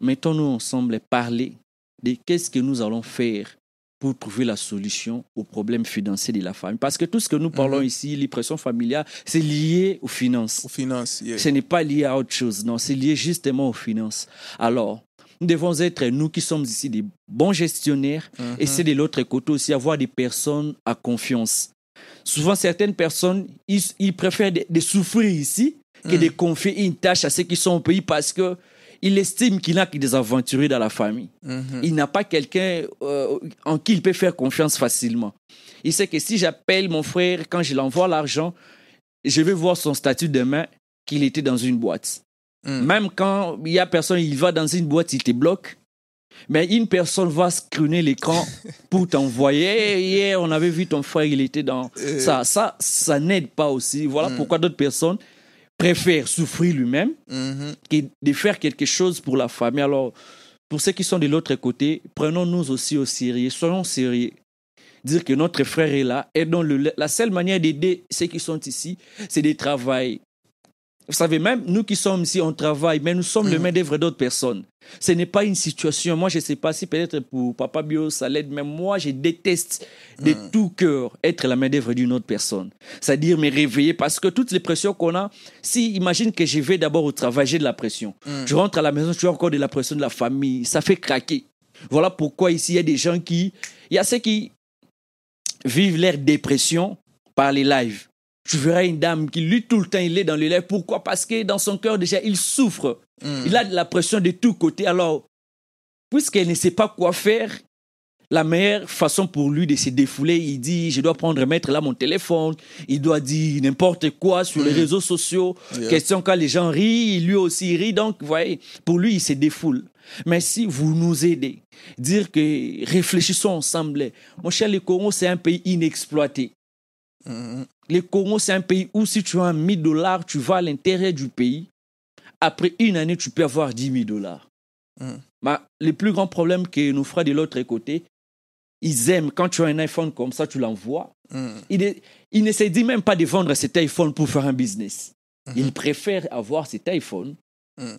Mettons-nous ensemble et parler de qu'est-ce que nous allons faire pour trouver la solution aux problèmes financiers de la famille. Parce que tout ce que nous parlons Mhm. ici, les pressions familiales, c'est lié aux finances. Aux finances. yeah. Ce n'est pas lié à autre chose, non, c'est lié justement aux finances. Alors, nous devons être, nous qui sommes ici, des bons gestionnaires, Mhm. et c'est de l'autre côté aussi avoir des personnes à confiance. Souvent, certaines personnes, ils, ils préfèrent de, de souffrir ici que Mm. de confier une tâche à ceux qui sont au pays parce que il estime qu'il n'a que des aventuriers dans la famille. Mhm. Il n'a pas quelqu'un euh, en qui il peut faire confiance facilement. Il sait que si j'appelle mon frère, quand je l'envoie l'argent, je vais voir son statut demain qu'il était dans une boîte. Mm. Même quand il y a personne, il va dans une boîte, il te bloque. Mais une personne va scruner l'écran [laughs] pour t'envoyer. Hier, on avait vu ton frère, il était dans. Euh. Ça, ça, ça n'aide pas aussi. Voilà Mm. pourquoi d'autres personnes préfèrent souffrir lui-même Mhm. que de faire quelque chose pour la famille. Alors, pour ceux qui sont de l'autre côté, prenons-nous aussi au sérieux, soyons sérieux. Dire que notre frère est là, aidons-le. La seule manière d'aider ceux qui sont ici, c'est de travailler. Vous savez, même nous qui sommes ici, on travaille, mais nous sommes le Mm. main-d'œuvre d'autres personnes. Ce n'est pas une situation. Moi, je ne sais pas si peut-être pour Papa Bio, ça l'aide, mais moi, je déteste de Mm. tout cœur être la main-d'œuvre d'une autre personne. C'est-à-dire me réveiller parce que toutes les pressions qu'on a, si, imagine que je vais d'abord au travail, j'ai de la pression. Mm. Je rentre à la maison, tu as encore de la pression de la famille. Ça fait craquer. Voilà pourquoi ici, il y a des gens qui. Il y a ceux qui vivent leur dépression par les lives. Tu verras une dame qui, lui, tout le temps, il est dans le lait. Pourquoi? Parce que dans son cœur, déjà, il souffre. Mm. Il a de la pression de tous côtés. Alors, puisqu'elle ne sait pas quoi faire, la meilleure façon pour lui de se défouler, il dit, je dois prendre, mettre là mon téléphone, il doit dire n'importe quoi sur les Mm. réseaux sociaux. Yeah. Question quand les gens rient, lui aussi rit. Donc, vous voyez, pour lui, il se défoule. Mais si vous nous aidez, dire que réfléchissons ensemble. Mon cher, le Congo, c'est un pays inexploité. Mhm. Le Congo, c'est un pays où si tu as 1000 dollars, tu vas à l'intérieur du pays. Après une année, tu peux avoir 10 000 dollars. Mm. Bah, le plus grand problème que nos frères de l'autre côté, ils aiment quand tu as un iPhone comme ça, tu l'envoies. Mhm. Ils ne ils ne se disent même pas de vendre cet iPhone pour faire un business. Mhm. Ils préfèrent avoir cet iPhone Mm.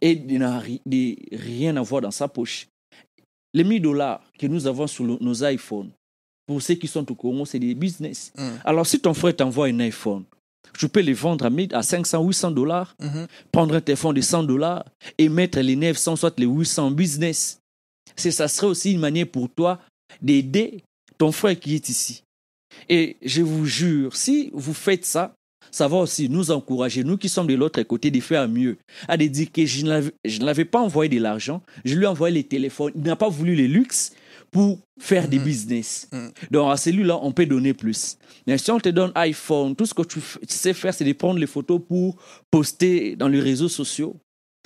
et de, rien avoir dans sa poche. Les 1000 dollars que nous avons sur le- nos iPhones, pour ceux qui sont au Congo, c'est des business. Mm. Alors, si ton frère t'envoie un iPhone, tu peux le vendre à 1000 à 500, 800 dollars, Mhm. prendre un téléphone de 100 dollars et mettre les 900, soit les 800 en business. C'est, ça serait aussi une manière pour toi d'aider ton frère qui est ici. Et je vous jure, si vous faites ça, ça va aussi nous encourager, nous qui sommes de l'autre côté, de faire mieux. À de dire que je ne l'avais- je ne l'avais pas envoyé de l'argent, je lui ai envoyé les téléphones. Il n'a pas voulu les luxes pour faire des Mhm. business. Mhm. Donc à celui-là, on peut donner plus. Mais si on te donne iPhone, tout ce que tu, sais faire, c'est de prendre les photos pour poster dans les réseaux sociaux.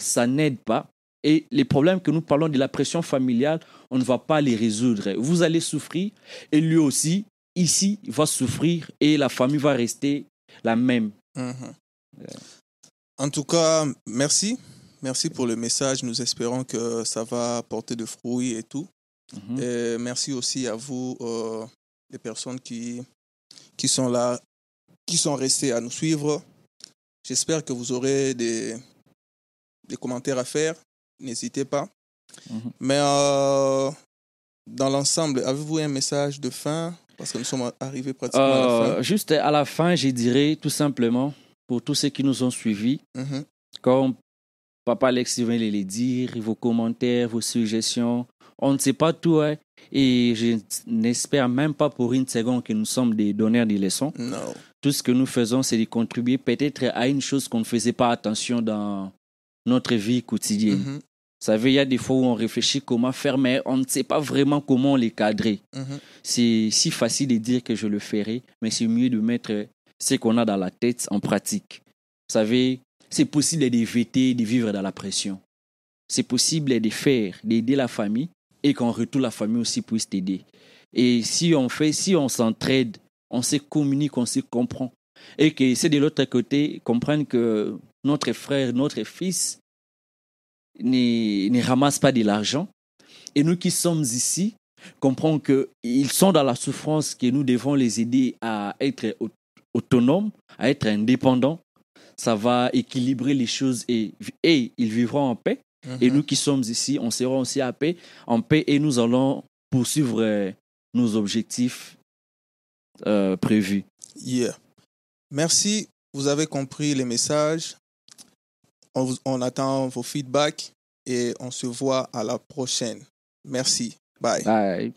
Ça n'aide pas. Et les problèmes que nous parlons de la pression familiale, on ne va pas les résoudre. Vous allez souffrir et lui aussi, ici, va souffrir et la famille va rester la même. Mhm. En tout cas, merci. Merci pour le message. Nous espérons que ça va porter de fruits et tout. Mhm. Et merci aussi à vous, euh, les personnes qui, qui sont là, qui sont restées à nous suivre. J'espère que vous aurez des, des commentaires à faire. N'hésitez pas. Mhm. Mais euh, dans l'ensemble, avez-vous un message de fin? Parce que nous sommes arrivés pratiquement à la fin. Euh, juste à la fin, je dirais tout simplement, pour tous ceux qui nous ont suivis, Mhm. comme Papa Alex vient de le dire, vos commentaires, vos suggestions, on ne sait pas tout. hein. et je n'espère même pas pour une seconde que nous sommes des donneurs de leçons. Non. Tout ce que nous faisons, c'est de contribuer peut-être à une chose qu'on ne faisait pas attention dans notre vie quotidienne. Mhm. Vous savez, il y a des fois où on réfléchit comment faire, mais on ne sait pas vraiment comment les cadrer. Mhm. C'est si facile de dire que je le ferai, mais c'est mieux de mettre ce qu'on a dans la tête en pratique. Vous savez, c'est possible d'éviter de vivre dans la pression. C'est possible de faire, d'aider la famille et qu'en retour, la famille aussi puisse t'aider. Et si on fait, si on s'entraide, on se communique, on se comprend. Et que c'est de l'autre côté, comprendre que notre frère, notre fils ne, ne ramasse pas de l'argent. Et nous qui sommes ici, comprends qu'ils sont dans la souffrance que nous devons les aider à être au- autonomes, à être indépendants. Ça va équilibrer les choses et, et ils vivront en paix. Et Mhm. nous qui sommes ici, on sera aussi à paix, en paix et nous allons poursuivre euh, nos objectifs euh, prévus. Yeah. Merci. Vous avez compris les messages. On, vous- on attend vos feedbacks et on se voit à la prochaine. Merci. Bye. Bye.